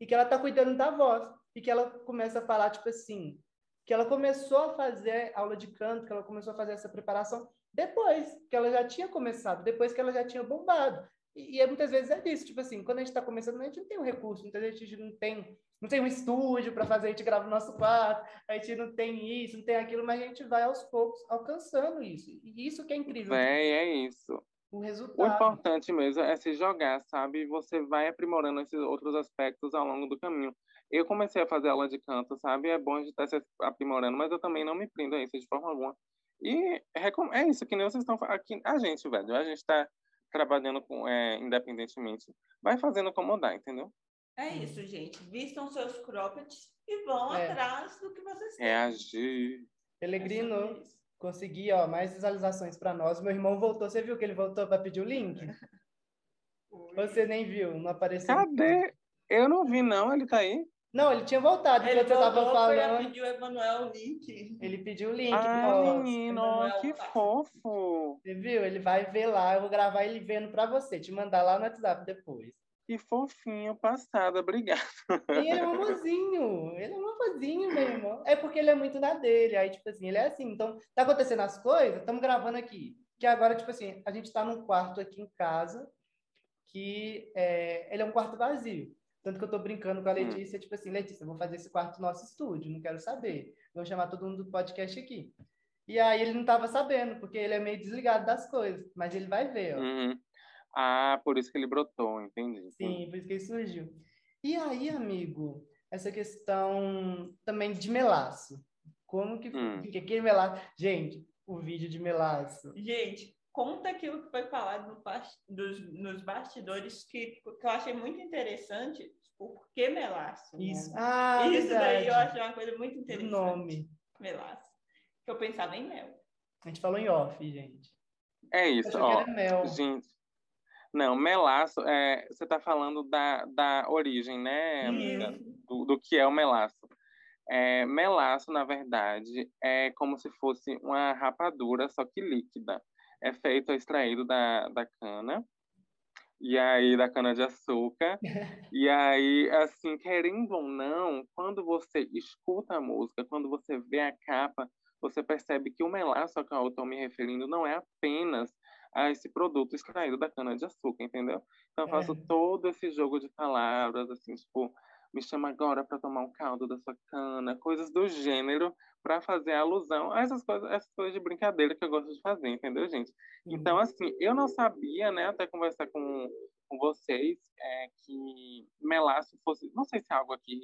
e que ela está cuidando da voz, e que ela começa a falar, tipo assim, que ela começou a fazer aula de canto, que ela começou a fazer essa preparação depois que ela já tinha começado, depois que ela já tinha bombado. E, e é, muitas vezes é disso, tipo assim, quando a gente está começando, a gente não tem um recurso, muitas vezes a gente não tem, não tem um estúdio para fazer, a gente grava no nosso quarto, a gente não tem isso, não tem aquilo, mas a gente vai aos poucos alcançando isso. E isso que é incrível, Véi, é isso. O O resultado. importante mesmo é se jogar, sabe? Você vai aprimorando esses outros aspectos ao longo do caminho. Eu comecei a fazer aula de canto, sabe? É bom a gente estar se aprimorando, mas eu também não me prendo a isso de forma alguma. E é isso, que nem vocês estão falando aqui. A gente, velho, a gente tá, trabalhando com, é, independentemente, vai fazendo como dá, entendeu? É isso, gente. Vistam seus croppeds e vão É. atrás do que vocês querem. Reagir. É Pelegrino, sobre isso. Consegui, ó, mais visualizações para nós. Meu irmão voltou. Você viu que ele voltou para pedir o link? Você nem viu, não apareceu. Cadê? Eu não vi, não. Ele tá aí? Não, ele tinha voltado Ele tava voltou, foi a falando. pedir o Emanuel o link. Ele pediu o link. Ah, menino, Emanuel que Paz. fofo. Você viu? Ele vai ver lá. Eu vou gravar ele vendo para você, te mandar lá no WhatsApp depois. Que fofinho, passada. Obrigado. E ele é um amorzinho. Ele é um amorzinho, meu irmão. É porque ele é muito na dele. Aí, tipo assim, ele é assim. Então, tá acontecendo as coisas, estamos gravando aqui. Que agora, tipo assim, a gente tá num quarto aqui em casa, que é, ele é um quarto vazio. Tanto que eu tô brincando com a Letícia, tipo assim, Letícia, vou fazer esse quarto nosso estúdio, não quero saber. Vou chamar todo mundo do podcast aqui. E aí ele não tava sabendo, porque ele é meio desligado das coisas. Mas ele vai ver, ó. Uhum. Ah, por isso que ele brotou, entendi. Sim, por isso que ele surgiu. E aí, amigo, essa questão também de melaço. Como que Hum. fica aquele melaço? Gente, o vídeo de melaço. Gente, conta aquilo que foi falado no dos- nos bastidores que, que eu achei muito interessante. Por que melaço? né? Isso. Ah, Isso daí eu verdade. achei uma coisa muito interessante. nome. Melaço. Que eu pensava em mel. A gente falou em off, gente. É isso, ó. que era mel. Gente, não, melaço, é, você está falando da, da origem, né, amiga? Do, do que é o melaço. É, melaço, na verdade, é como se fosse uma rapadura, só que líquida. É feito, é extraído da, da cana, e aí da cana de açúcar. e aí, assim, querendo ou não, quando você escuta a música, quando você vê a capa, você percebe que o melaço ao qual eu estou me referindo não é apenas a esse produto extraído da cana de açúcar, entendeu? Então eu faço É. todo esse jogo de palavras, assim, tipo, me chama agora para tomar um caldo da sua cana, coisas do gênero, para fazer alusão a essas coisas, essas coisas de brincadeira que eu gosto de fazer, entendeu, gente? Então, assim, eu não sabia, né, até conversar com, com vocês, é, que melaço fosse, não sei se é algo aqui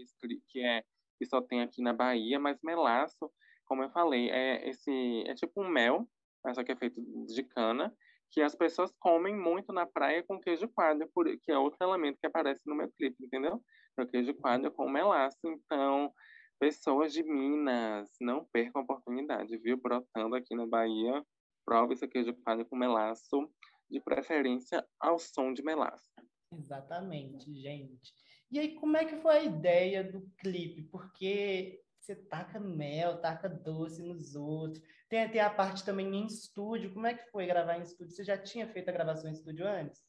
que é que só tem aqui na Bahia, mas melaço, como eu falei, é esse é tipo um mel, mas só que é feito de cana, que as pessoas comem muito na praia com queijo coalho, que é outro elemento que aparece no meu clipe, entendeu? É o queijo coalho com melaço. Então, pessoas de Minas, não percam a oportunidade, viu? Brotando aqui na Bahia, prove esse queijo coalho com melaço, de preferência ao som de melaço. Exatamente, gente. E aí, como é que foi a ideia do clipe? Porque você taca mel, taca doce nos outros. Tem, tem a parte também em estúdio. Como é que foi gravar em estúdio? Você já tinha feito a gravação em estúdio antes?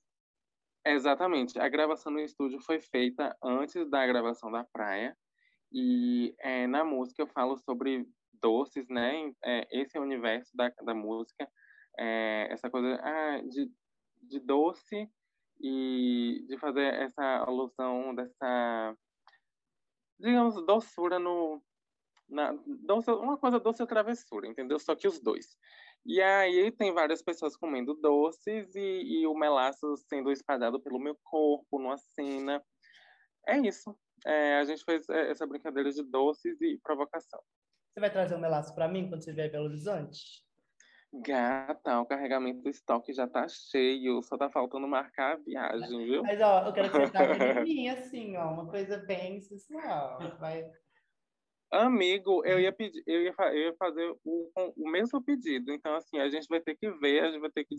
Exatamente. A gravação no estúdio foi feita antes da gravação da praia. E é, na música eu falo sobre doces, né? É, esse é o universo da, da música. É, essa coisa ah, de, de doce e de fazer essa alusão dessa, digamos, doçura no... Na, uma coisa doce e travessura, entendeu? Só que os dois. E aí tem várias pessoas comendo doces e, e o melaço sendo espalhado pelo meu corpo numa cena. É isso. É, a gente fez é, essa brincadeira de doces e provocação. Você vai trazer um melaço para mim quando você vier Belo Horizonte? Gata, o carregamento do estoque já tá cheio, só tá faltando marcar a viagem, viu? Mas, ó, eu quero que você em mim, assim, ó. Uma coisa bem sensual. Vai... Amigo, eu ia pedir, eu ia, eu ia fazer o, o mesmo pedido. Então, assim, a gente vai ter que ver, a gente vai ter que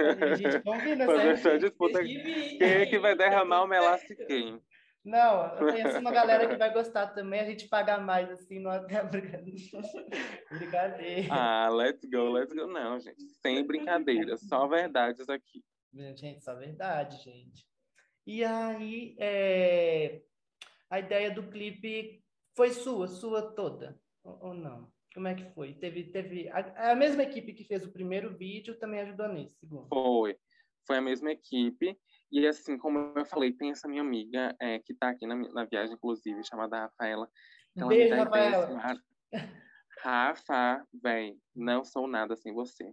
A gente combina, fazer essa disputa. Quem é que vai derramar o melaço e quem? Não, eu conheço uma galera que vai gostar também, a gente paga mais, assim, no hotel. Brincadeira. Ah, let's go, let's go. Não, gente, sem brincadeiras, só verdades aqui. Gente, só verdade, gente. E aí, é, a ideia do clipe foi sua, sua toda, ou, ou não? Como é que foi? Teve, teve a, a mesma equipe que fez o primeiro vídeo também ajudou nesse segundo. Foi, foi a mesma equipe. E assim, como eu falei, tem essa minha amiga é, que tá aqui na, na viagem, inclusive, chamada Rafaela. ela me Beijo, dá ideias Rafaela. mar- Rafa, véi, não sou nada sem você.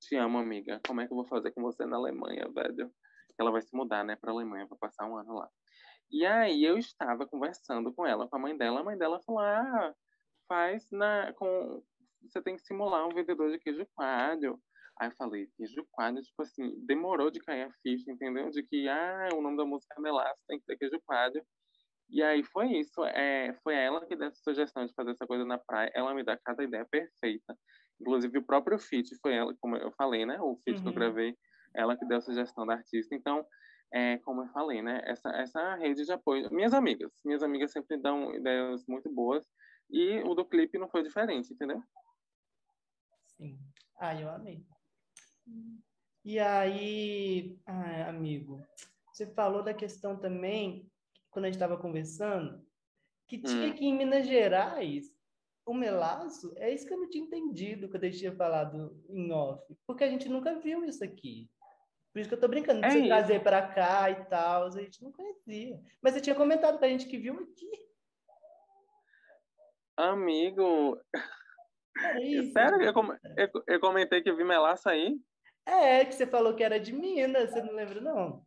Te amo, amiga. Como é que eu vou fazer com você na Alemanha, velho? Ela vai se mudar, né, pra Alemanha, vai passar um ano lá. E aí eu estava conversando com ela, com a mãe dela. A mãe dela falou: ah, faz na. Com... Você tem que simular um vendedor de queijo coalho. Aí eu falei, queijo coalho, tipo assim, demorou de cair a ficha, entendeu? De que, ah, o nome da música é Melaço, tem que ter queijo coalho. E aí foi isso, é, foi ela que deu essa sugestão de fazer essa coisa na praia, ela me dá cada ideia perfeita. Inclusive o próprio feat foi ela, como eu falei, né? O feat uhum. que eu uhum. gravei, ela que deu a sugestão da artista. Então, é, como eu falei, né? Essa, essa rede de apoio. Minhas amigas, minhas amigas sempre dão ideias muito boas. E o do clipe não foi diferente, entendeu? Sim. Ah, eu amei. E aí, ah, amigo, você falou da questão também, quando a gente estava conversando, que tinha hum. que em Minas Gerais o melaço, é isso que eu não tinha entendido quando gente tinha falado em off, porque a gente nunca viu isso aqui. Por isso que eu tô brincando de é isso. trazer para cá e tal, a gente não conhecia. Mas você tinha comentado pra gente que viu aqui. Amigo. É isso, Sério? Eu, eu, eu, comentei que vi melaço aí? É, que você falou que era de Minas, você não lembra, não?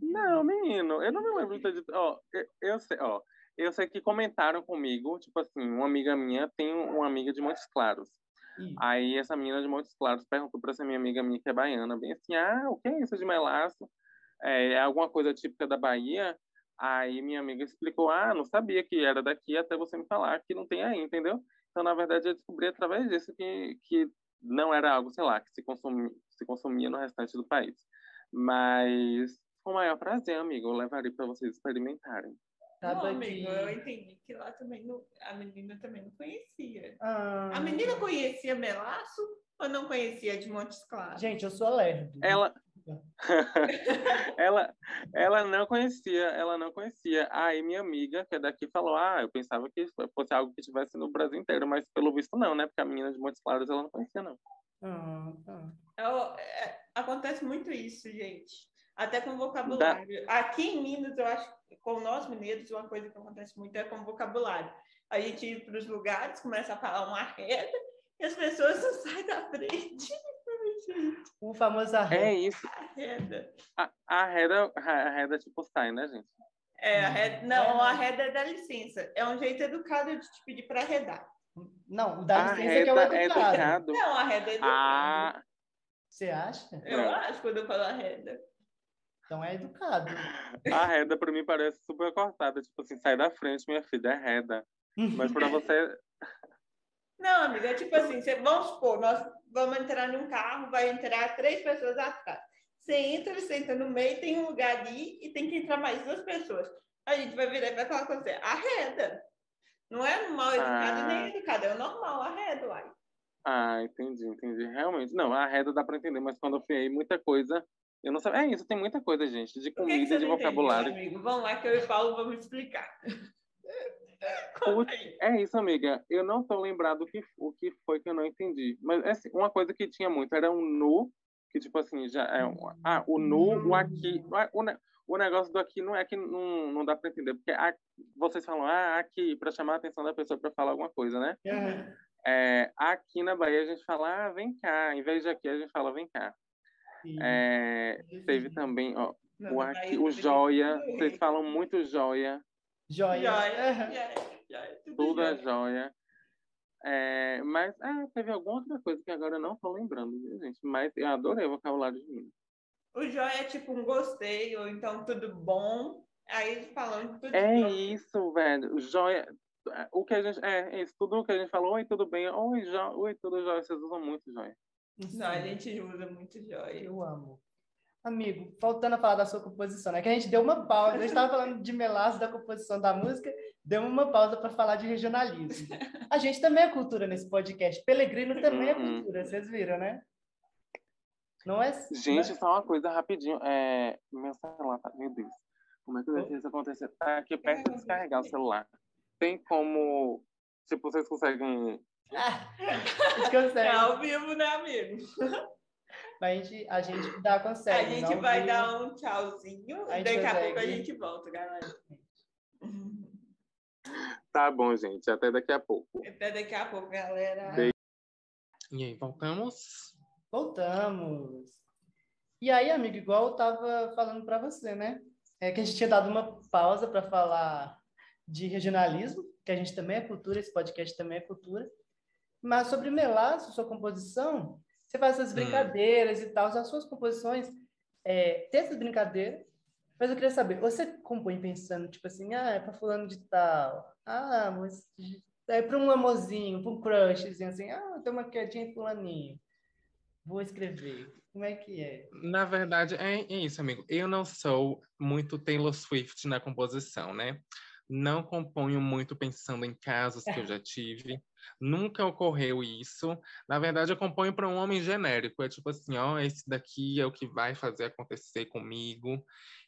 Não, menino, eu não me lembro de ter Ó, eu, eu sei, ó. Eu sei que comentaram comigo, tipo assim, uma amiga minha tem uma amiga de Montes Claros. Aí essa menina de Montes Claros perguntou para essa minha amiga minha que é baiana, bem assim, ah, o que é isso de melaço? É, é alguma coisa típica da Bahia? Aí minha amiga explicou, ah, não sabia que era daqui até você me falar que não tem aí, entendeu? Então, na verdade, eu descobri através disso que, que não era algo, sei lá, que se consumia, se consumia no restante do país. Mas, com o maior prazer, amigo, eu levaria para vocês experimentarem. Não, amigo, eu entendi que lá também não, a menina também não conhecia. Ah. A menina conhecia Melaço ou não conhecia de Montes Claros? Gente, eu sou alérgico. Ela, ela, ela não conhecia, ela não conhecia. Aí minha amiga, que é daqui, falou: Ah, eu pensava que fosse algo que estivesse no Brasil inteiro, mas pelo visto não, né? Porque a menina de Montes Claros ela não conhecia, não. Ah, tá. é, é, acontece muito isso, gente. Até com vocabulário. Da... Aqui em Minas, eu acho, com nós mineiros, uma coisa que acontece muito é com vocabulário. A gente ir para os lugares, começa a falar uma reta, e as pessoas não saem da frente. O famoso arreda. É isso. Arreda. A, arreda, arreda tipo sai, né, gente? É, arreda, não, a arreda é da licença. É um jeito educado de te pedir para arredar. Não, da licença é que é o educado. É educado. Não, arreda é educado. Ah. Você acha? Eu não. acho quando eu falo arreda. Então é educado. A reda para mim parece super cortada, tipo assim, sai da frente, minha filha, é reda. Mas para você Não, amiga, é tipo assim, você, vamos supor, nós vamos entrar num carro, vai entrar três pessoas atrás. Você entra, senta no meio, tem um lugar ali e tem que entrar mais duas pessoas. A gente vai virar e vai falar com você, arreda. Não é mal educado ah. nem educado, é o normal, arreda, uai. Ah, entendi, entendi. Realmente, não, arreda dá para entender, mas quando eu fiei muita coisa, eu não sabia. É isso, tem muita coisa, gente, de comida, de vocabulário. Entende, amigo? Vamos lá que eu e Paulo vamos explicar. É isso, amiga. Eu não tô lembrado o que, o que foi que eu não entendi. Mas assim, uma coisa que tinha muito era um nu, que tipo assim, já é um, ah, o nu, o aqui. O, o negócio do aqui não é que não, não dá para entender, porque vocês falam, ah, aqui, para chamar a atenção da pessoa para falar alguma coisa, né? Uhum. É, aqui na Bahia a gente fala, ah, vem cá. Em vez de aqui, a gente fala, vem cá. É, teve também, ó, não, o, aqui, o joia. Vocês falam muito joia. Joia. Joia. Tudo é joia. É, mas é, teve alguma outra coisa que agora eu não tô lembrando, viu, gente? Mas eu adorei o vocabulário de mim. O joia é tipo um gostei, ou então tudo bom. Aí falando tudo É bom. isso, velho. Joia. O que a gente. É, é isso, tudo o que a gente falou, oi, tudo bem? Oi, jo... oi tudo jóia. Vocês usam muito joia. Não, a gente usa muito joia. Eu amo. Amigo, faltando a falar da sua composição, né? Que a gente deu uma pausa. A gente estava falando de melaço da composição da música, deu uma pausa para falar de regionalismo. A gente também é cultura nesse podcast. Pelegrino também é uhum. cultura, vocês viram, né? Não é? Gente, só uma coisa rapidinho. É... Meu celular tá. Meu Deus. Como é que eu isso acontecer? Tá aqui perto de descarregar o celular. Tem como. Tipo, vocês conseguem. Ah, é ao vivo, né, amigo? Mas a gente, a gente dá, consegue. A gente vai dar um tchauzinho e daqui a pouco a gente volta, galera. Tá bom, gente. Até daqui a pouco. Até daqui a pouco, galera. E aí, voltamos? Voltamos. E aí, amigo, igual eu tava falando para você, né? É que a gente tinha dado uma pausa para falar de regionalismo, que a gente também é cultura, esse podcast também é cultura. Mas sobre melaço, sua composição, Você faz essas Hum. brincadeiras e tal, as suas composições é, tem essas brincadeiras, mas eu queria saber, você compõe pensando, tipo assim, ah, é pra fulano de tal, ah, mas é pra um amorzinho, pra um crushzinho, assim, ah, tem uma quedinha em fulaninho, vou escrever. Como é que é? Na verdade, é, é isso, amigo. Eu não sou muito Taylor Swift na composição, né? Não componho muito pensando em casos que eu já tive. Nunca ocorreu isso. Na verdade, eu componho para um homem genérico. É tipo assim, ó, esse daqui é o que vai fazer acontecer comigo.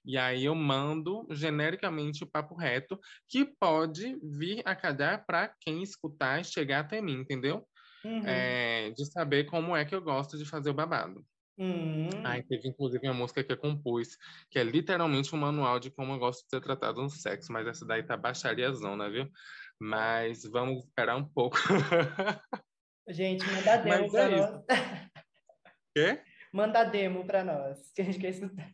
E aí eu mando genericamente o papo reto, que pode vir a calhar para quem escutar e chegar até mim, entendeu? Uhum. É, de saber como é que eu gosto de fazer o babado. Hum. Aí teve inclusive uma música que eu compus, que é literalmente um manual de como eu gosto de ser tratado no sexo, mas essa daí tá baixariazona, viu? Mas vamos esperar um pouco. Gente, manda demo Mas pra é nós. Quê? Manda demo pra nós, que a gente quer escutar.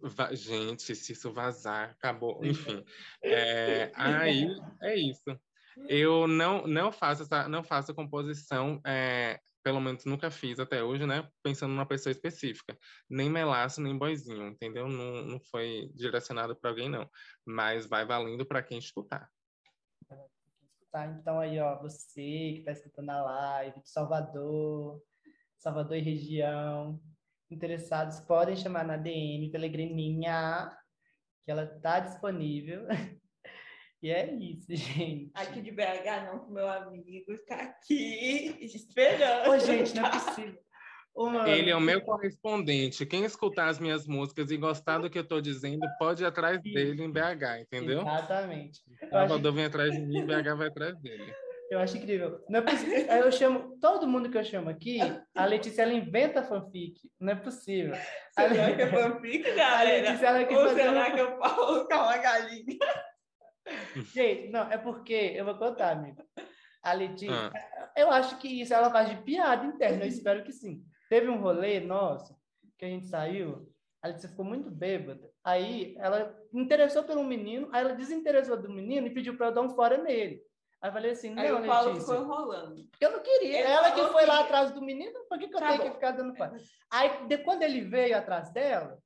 Va- Gente, se isso vazar, acabou. Enfim, é, aí é isso. Eu não não faço essa não faço composição, é, pelo menos nunca fiz até hoje, né? Pensando numa pessoa específica, nem melaço nem boizinho, entendeu? Não, não foi direcionado para alguém não, mas vai valendo para quem escutar. Tá, então aí, ó, você que está escutando a live de Salvador, Salvador e região, interessados, podem chamar na DM Pelegrininha, que ela tá disponível. E é isso, gente. Aqui de BH, não, que meu amigo está aqui esperando. Ô, gente, não é possível. Uma... Ele é o meu correspondente. Quem escutar as minhas músicas e gostar do que eu tô dizendo, pode ir atrás dele em BH, entendeu? Exatamente. Eu acho, Salvador vem atrás de mim, BH vai atrás dele. eu acho incrível. Não é possível. Eu chamo, todo mundo que eu chamo aqui, a Letícia, ela inventa fanfic. Não é possível. Será que é fanfic, A galera? Letícia, ela quer Ou fazer será uma- que eu posso ficar uma galinha? Gente, não, é porque, eu vou contar, amigo. A Letícia, Ah. eu acho que isso ela faz de piada interna, eu espero que sim. Teve um rolê nosso, que a gente saiu, a Letícia ficou muito bêbada. Aí ela interessou pelo menino, aí ela desinteressou do menino e pediu para eu dar um fora nele. Aí eu falei assim, Aí não, o Paulo Letícia, ficou enrolando. porque eu não queria. Ele ela que foi lá que- atrás do menino, por que, que eu Tá tenho bom. que ficar dando fora? Aí, de, quando ele veio atrás dela,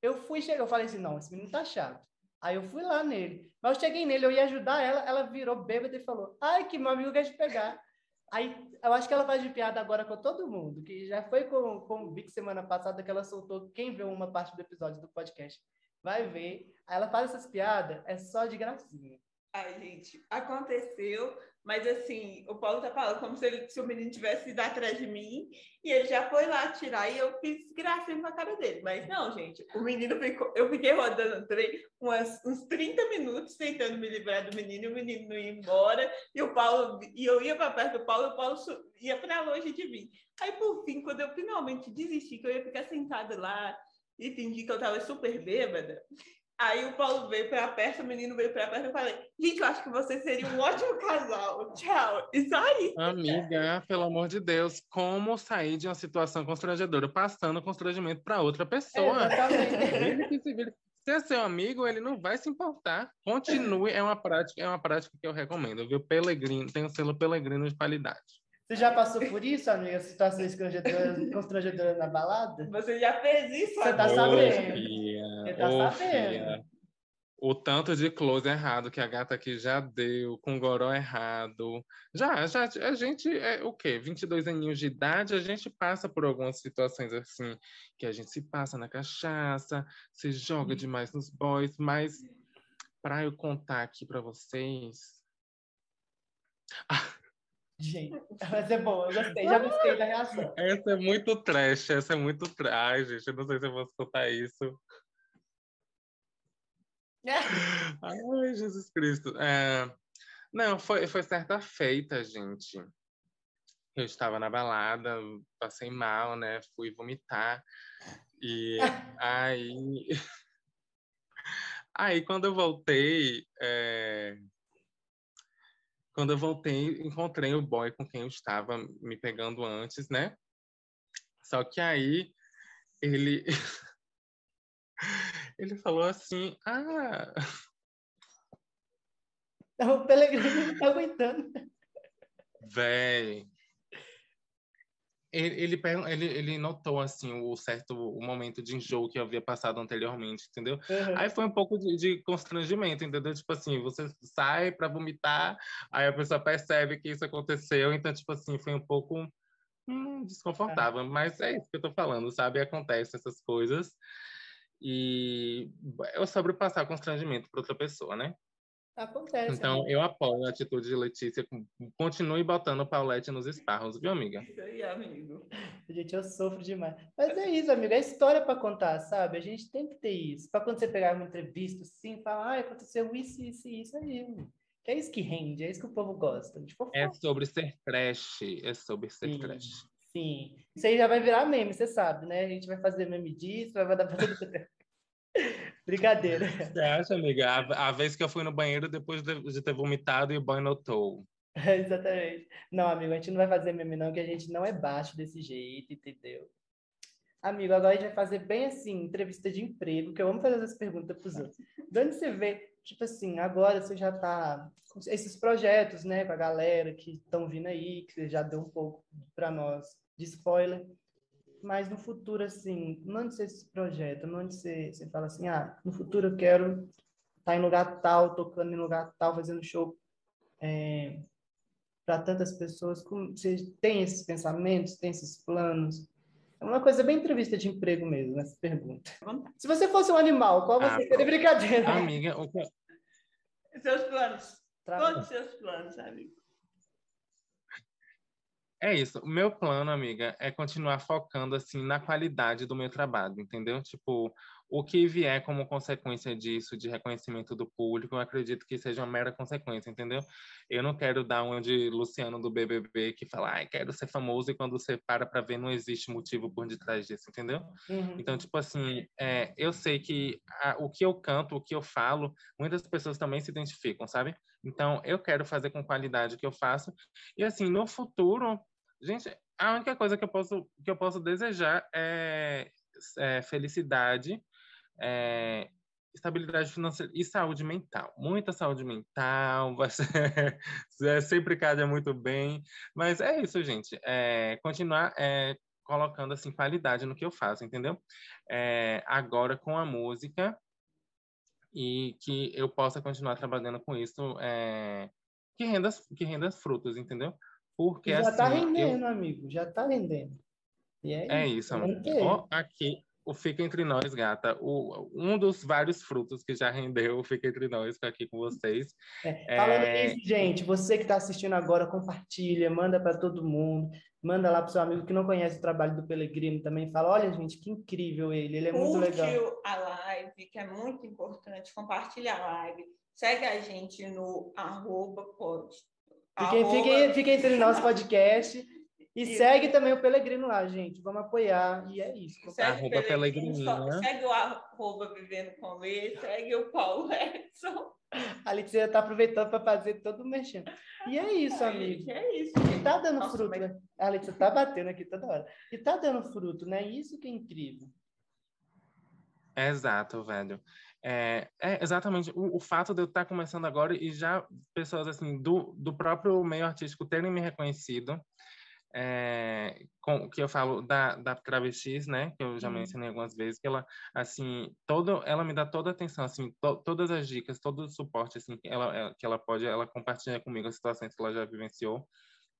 eu fui chegar, eu falei assim, não, esse menino tá chato. Aí eu fui lá nele. Mas eu cheguei nele, eu ia ajudar ela, ela virou bêbada e falou, ai, que meu amigo quer te pegar. Aí, eu acho que ela faz de piada agora com todo mundo, que já foi com, com o Vic semana passada que ela soltou, quem viu uma parte do episódio do podcast vai ver. Aí ela faz essas piadas, é só de gracinha. Ai, gente, aconteceu, mas assim, o Paulo tá falando como se, ele, se o menino tivesse ido atrás de mim e ele já foi lá tirar e eu fiz gracinha na cara dele. Mas não, gente, o menino ficou. Eu fiquei rodando trem umas, uns 30 minutos tentando me livrar do menino e o menino não ia embora. E o Paulo, e eu ia para perto do Paulo e o Paulo ia para longe de mim. Aí, por fim, quando eu finalmente desisti, que eu ia ficar sentada lá e fingir que eu tava super bêbada. Aí o Paulo veio pra perto, o menino veio pra perto, eu falei, gente, eu acho que você seria um ótimo casal. Tchau. Isso aí. Amiga, pelo amor de Deus, como sair de uma situação constrangedora passando constrangimento para outra pessoa? Ele que se. Se é seu amigo, ele não vai se importar. Continue, é uma prática, é uma prática que eu recomendo, viu? Pelegrino, tem o selo Pelegrino de qualidade. Você já passou por isso, amiga? Situações constrangedoras, constrangedoras na balada? Você já fez isso, Você tá sabendo. filha, Você tá ô, sabendo. filha. O tanto de close errado que a gata aqui já deu, com goró errado. Já, já, a gente é o quê? 22 aninhos de idade, a gente passa por algumas situações assim, que a gente se passa na cachaça, se joga demais nos boys, mas para eu contar aqui para vocês, Gente, mas é bom, eu gostei, já gostei da reação. essa é muito trash, essa é muito trash. Ai, gente, eu não sei se eu vou escutar isso. Ai, Jesus Cristo. É, Não, foi, foi certa feita, gente. Eu estava na balada, passei mal, né? Fui vomitar. E aí. Aí, quando eu voltei, é, quando eu voltei, encontrei o boy com quem eu estava me pegando antes, né? Só que aí ele ele falou assim: "Ah, O Pelegrino não tá aguentando. véi, ele, ele, ele, notou, assim, o certo o momento de enjoo que havia passado anteriormente, entendeu? Uhum. Aí foi um pouco de, de constrangimento, entendeu? Tipo assim, você sai para vomitar, aí a pessoa percebe que isso aconteceu, então, tipo assim, foi um pouco hum, desconfortável. Mas é isso que eu tô falando, sabe? Acontece essas coisas. E eu sobrepassar constrangimento para outra pessoa, né? Acontece. Então, eu apoio a atitude de Letícia. Continue botando Paulette nos esparros, viu, amiga? Isso aí, amigo. Gente, eu sofro demais. Mas é isso, amigo. É história para contar, sabe? A gente tem que ter isso. Para quando você pegar uma entrevista assim, falar, ah, aconteceu isso, isso e isso aí. Que é isso que rende, é isso que o povo gosta. De fofoca. É sobre ser trash. É sobre ser Sim. trash. Sim. Isso aí já vai virar meme, você sabe, né? A gente vai fazer meme disso, vai todo mundo. Brincadeira. Você acha, amiga? A, a vez que eu fui no banheiro depois de, de ter vomitado e o banho notou. Exatamente. Não, amigo, a gente não vai fazer meme, não, que a gente não é baixo desse jeito, entendeu? Amigo, agora a gente vai fazer bem assim, entrevista de emprego, que eu amo fazer essas perguntas para os outros. De onde você vê, tipo assim, agora você já tá com esses projetos, né, com a galera que estão vindo aí, que você já deu um pouco para nós de spoiler, mas no futuro, assim, onde você se projeta, onde você, você fala assim, ah, no futuro eu quero estar em lugar tal, tocando em lugar tal, fazendo show é, para tantas pessoas, como, você tem esses pensamentos, tem esses planos? É uma coisa bem entrevista de emprego mesmo, essa pergunta. Se você fosse um animal, qual você Ah, seria? Brincadeira. Amiga, o que, Seus planos. Tra- Todos os seus planos, amigo. É isso. O meu plano, amiga, é continuar focando assim na qualidade do meu trabalho, entendeu? Tipo, o que vier como consequência disso, de reconhecimento do público, eu acredito que seja uma mera consequência, entendeu? Eu não quero dar uma de Luciano do BBB que fala, ai, quero ser famoso e quando você para para ver não existe motivo por detrás disso, entendeu? Uhum. Então, tipo assim, é, eu sei que a- o que eu canto, o que eu falo, muitas pessoas também se identificam, sabe? Então, eu quero fazer com qualidade o que eu faço. E assim, no futuro, gente, a única coisa que eu posso que eu posso desejar é, é felicidade, é, estabilidade financeira e saúde mental. Muita saúde mental, ser, é, sempre calha muito bem. Mas é isso, gente. É, continuar é, colocando assim qualidade no que eu faço, entendeu? É, agora com a música e que eu possa continuar trabalhando com isso, é, que renda que renda frutos, entendeu? Porque já assim, tá eu- rendendo, amigo, já tá rendendo. E é, é isso, é amor. Ó, aqui o Fica Entre Nós, gata. O, um dos vários frutos que já rendeu o Fica Entre Nós, tá aqui com vocês. É, Falando É, nisso, gente, você que está assistindo agora, compartilha, manda para todo mundo, manda lá para seu amigo que não conhece o trabalho do Pelegrino também, fala, olha, gente, que incrível ele, ele é muito legal. a live, que é muito importante. Compartilha a live. Segue a gente no arroba pode. Fiquem, arroba- fiquem, fiquem entre nós podcast e Isso. segue também o Pelegrino lá, gente, vamos apoiar, e é isso. Segue Arroba o Pelegrino, Pelegrininha. só- Segue o arroba Vivendo com Lê, segue o Paulo Edson. A Letícia está aproveitando para fazer todo o mexendo. E é isso, Ai, amigo. gente, É isso. E tá dando Nossa, fruto, mas- né? A Letícia tá batendo aqui toda hora. E tá dando fruto, né? Isso que é incrível. Exato, velho. É, é exatamente o, o fato de eu estar começando agora e já pessoas assim do, do próprio meio artístico terem me reconhecido, é, com que eu falo da, da travestis, né, que eu já Uhum. mencionei algumas vezes, que ela assim todo, ela me dá toda a atenção, assim, to- todas as dicas, todo o suporte assim que ela, ela- que ela pode, ela compartilha comigo as situações que ela já vivenciou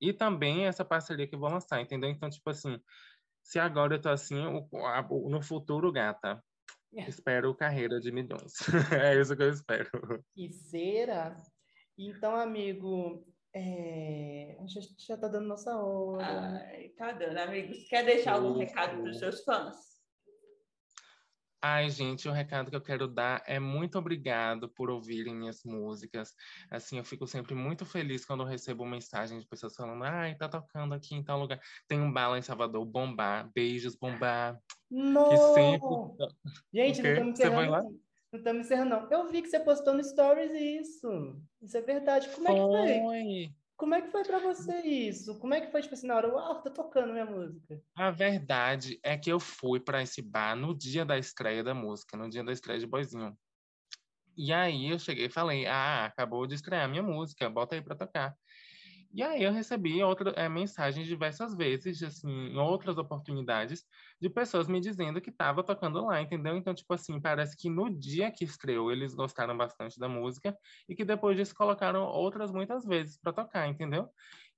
e também essa parceria que eu vou lançar, entendeu? Então tipo assim, se agora eu tô assim, o- a- o- no futuro, gata, Espero carreira de milhões. é isso que eu espero. E será? Então, amigo, é... a gente já tá dando nossa hora. Ai, tá dando, amigos. Quer deixar algum recado para os seus fãs? Ai, gente, o recado que eu quero dar é muito obrigado por ouvirem minhas músicas. Assim, eu fico sempre muito feliz quando eu recebo mensagem de pessoas falando: ai, tá tocando aqui em tal lugar. Tem um bala em Salvador, bombar, beijos, bombar. Que sempre. Não! Gente, não estamos Você vai encerrando. lá? não. Não estamos encerrando, não. Eu vi que você postou no Stories isso. Isso é verdade. Como é que foi? Como é que foi pra você isso? Como é que foi, tipo assim, na hora, uau, tô tocando minha música. A verdade é que eu fui para esse bar no dia da estreia da música, no dia da estreia de Boizinho. E aí eu cheguei e falei: Ah, acabou de estrear minha música, bota aí para tocar. E aí eu recebi outra, é, mensagens diversas vezes, assim, em outras oportunidades, de pessoas me dizendo que estava tocando lá, entendeu? Então, tipo assim, parece que no dia que estreou eles gostaram bastante da música e que depois disso colocaram outras muitas vezes para tocar, entendeu?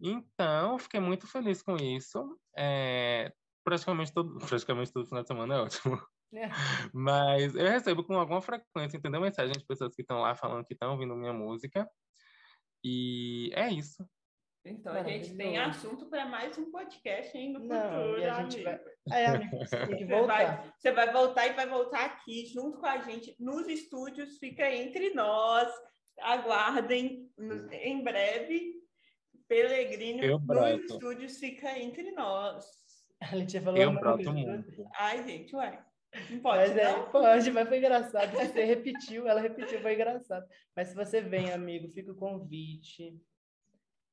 Então, fiquei muito feliz com isso. É, praticamente todo, praticamente todo final de semana é ótimo. É. Mas eu recebo com alguma frequência, entendeu? Mensagem de pessoas que estão lá falando que estão ouvindo minha música. E é isso. Então, a gente tem assunto para mais um podcast ainda no Não, futuro, e a gente vai... É, amigo, você tem que voltar. Você vai, você vai voltar e vai voltar aqui junto com a gente nos estúdios, fica entre nós. Aguardem em breve. Pelegrino nos estúdios fica entre nós. A gente falou Eu broto muito. Ai, gente, ué. Não pode, mas, é, pode, mas foi engraçado. Você repetiu, ela repetiu, foi engraçado. Mas se você vem, amigo, fica o convite.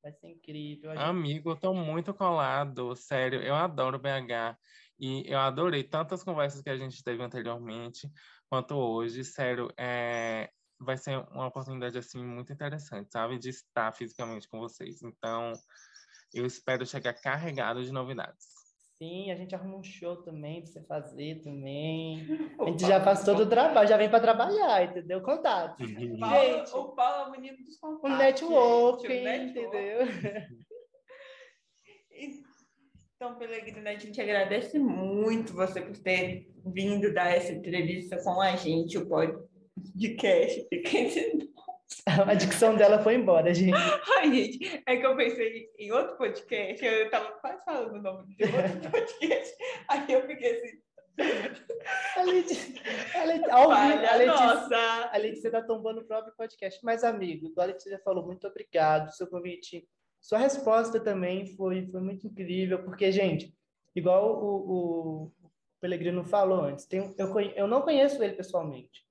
Vai ser incrível. Gente... Amigo, eu tô muito colado, sério. Eu adoro BH. E eu adorei tantas conversas que a gente teve anteriormente quanto hoje. Sério, é... vai ser uma oportunidade assim muito interessante, sabe? De estar fisicamente com vocês. Então, eu espero chegar carregado de novidades. Sim, a gente arruma um show também pra você fazer também. A gente já faz todo o trabalho, já vem para trabalhar, entendeu? Contato. Gente, o Paulo é o menino dos contatos. O networking, entendeu? Então, Pelegrina, a gente agradece muito você por ter vindo dar essa entrevista com a gente, o podcast. A dicção dela foi embora, gente. Ai, gente, é que eu pensei em outro podcast, eu tava quase falando o nome de outro podcast, aí eu fiquei assim. A Letícia, a Letícia, ao vivo, a Letícia, a Letícia tá tombando o próprio podcast. Mas, amigo, a Letícia falou muito obrigado, seu convite, sua resposta também foi, foi muito incrível, porque, gente, igual o, o, o Pelegrino falou antes, tem, eu, eu não conheço ele pessoalmente,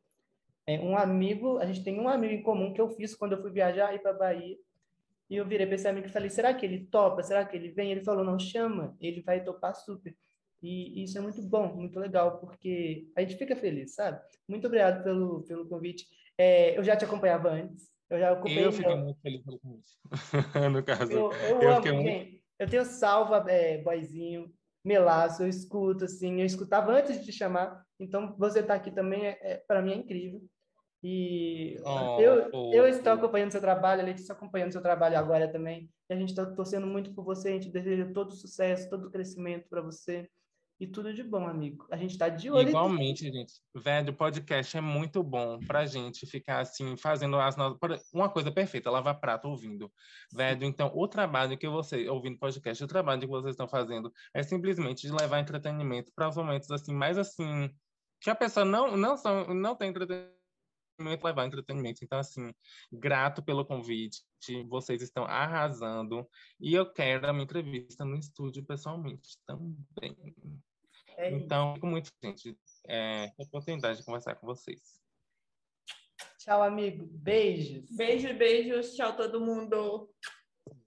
é, um amigo, a gente tem um amigo em comum que eu fiz quando eu fui viajar para Bahia. E eu virei para esse amigo e falei: será que ele topa? Será que ele vem? Ele falou: não, chama, ele vai topar super. E isso é muito bom, muito legal, porque a gente fica feliz, sabe? Muito obrigado pelo, pelo convite. É, eu já te acompanhava antes. Eu já ocupei. Eu fiquei muito feliz pelo convite. no caso. Eu, eu, eu amo, muito... Eu tenho salva, é, boizinho, melaço, eu escuto, assim. Eu escutava antes de te chamar. Então, você estar tá aqui também, é, é para mim, é incrível. E oh, eu, oh, eu estou acompanhando seu trabalho, a Letícia acompanhando seu trabalho agora também. E a gente está torcendo muito por você, a gente deseja todo sucesso, todo crescimento para você. E tudo de bom, amigo. A gente está de olho. Igualmente, gente. Velho, o podcast é muito bom pra gente ficar assim, fazendo as nossas. Uma coisa perfeita, lavar prato ouvindo. Velho, então, o trabalho que você, ouvindo podcast, o trabalho que vocês estão fazendo é simplesmente de levar entretenimento para os momentos assim, mais assim, que a pessoa não, não, são, não tem entretenimento levar entretenimento. Então, assim, grato pelo convite. Vocês estão arrasando. E eu quero a minha entrevista no estúdio pessoalmente também. É então, fico muito gente. É, a oportunidade de conversar com vocês. Tchau, amigo. Beijos. Beijos, beijos. Tchau, todo mundo.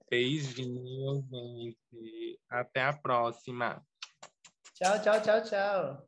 Beijinhos, gente. Até a próxima. Tchau, tchau, tchau, tchau.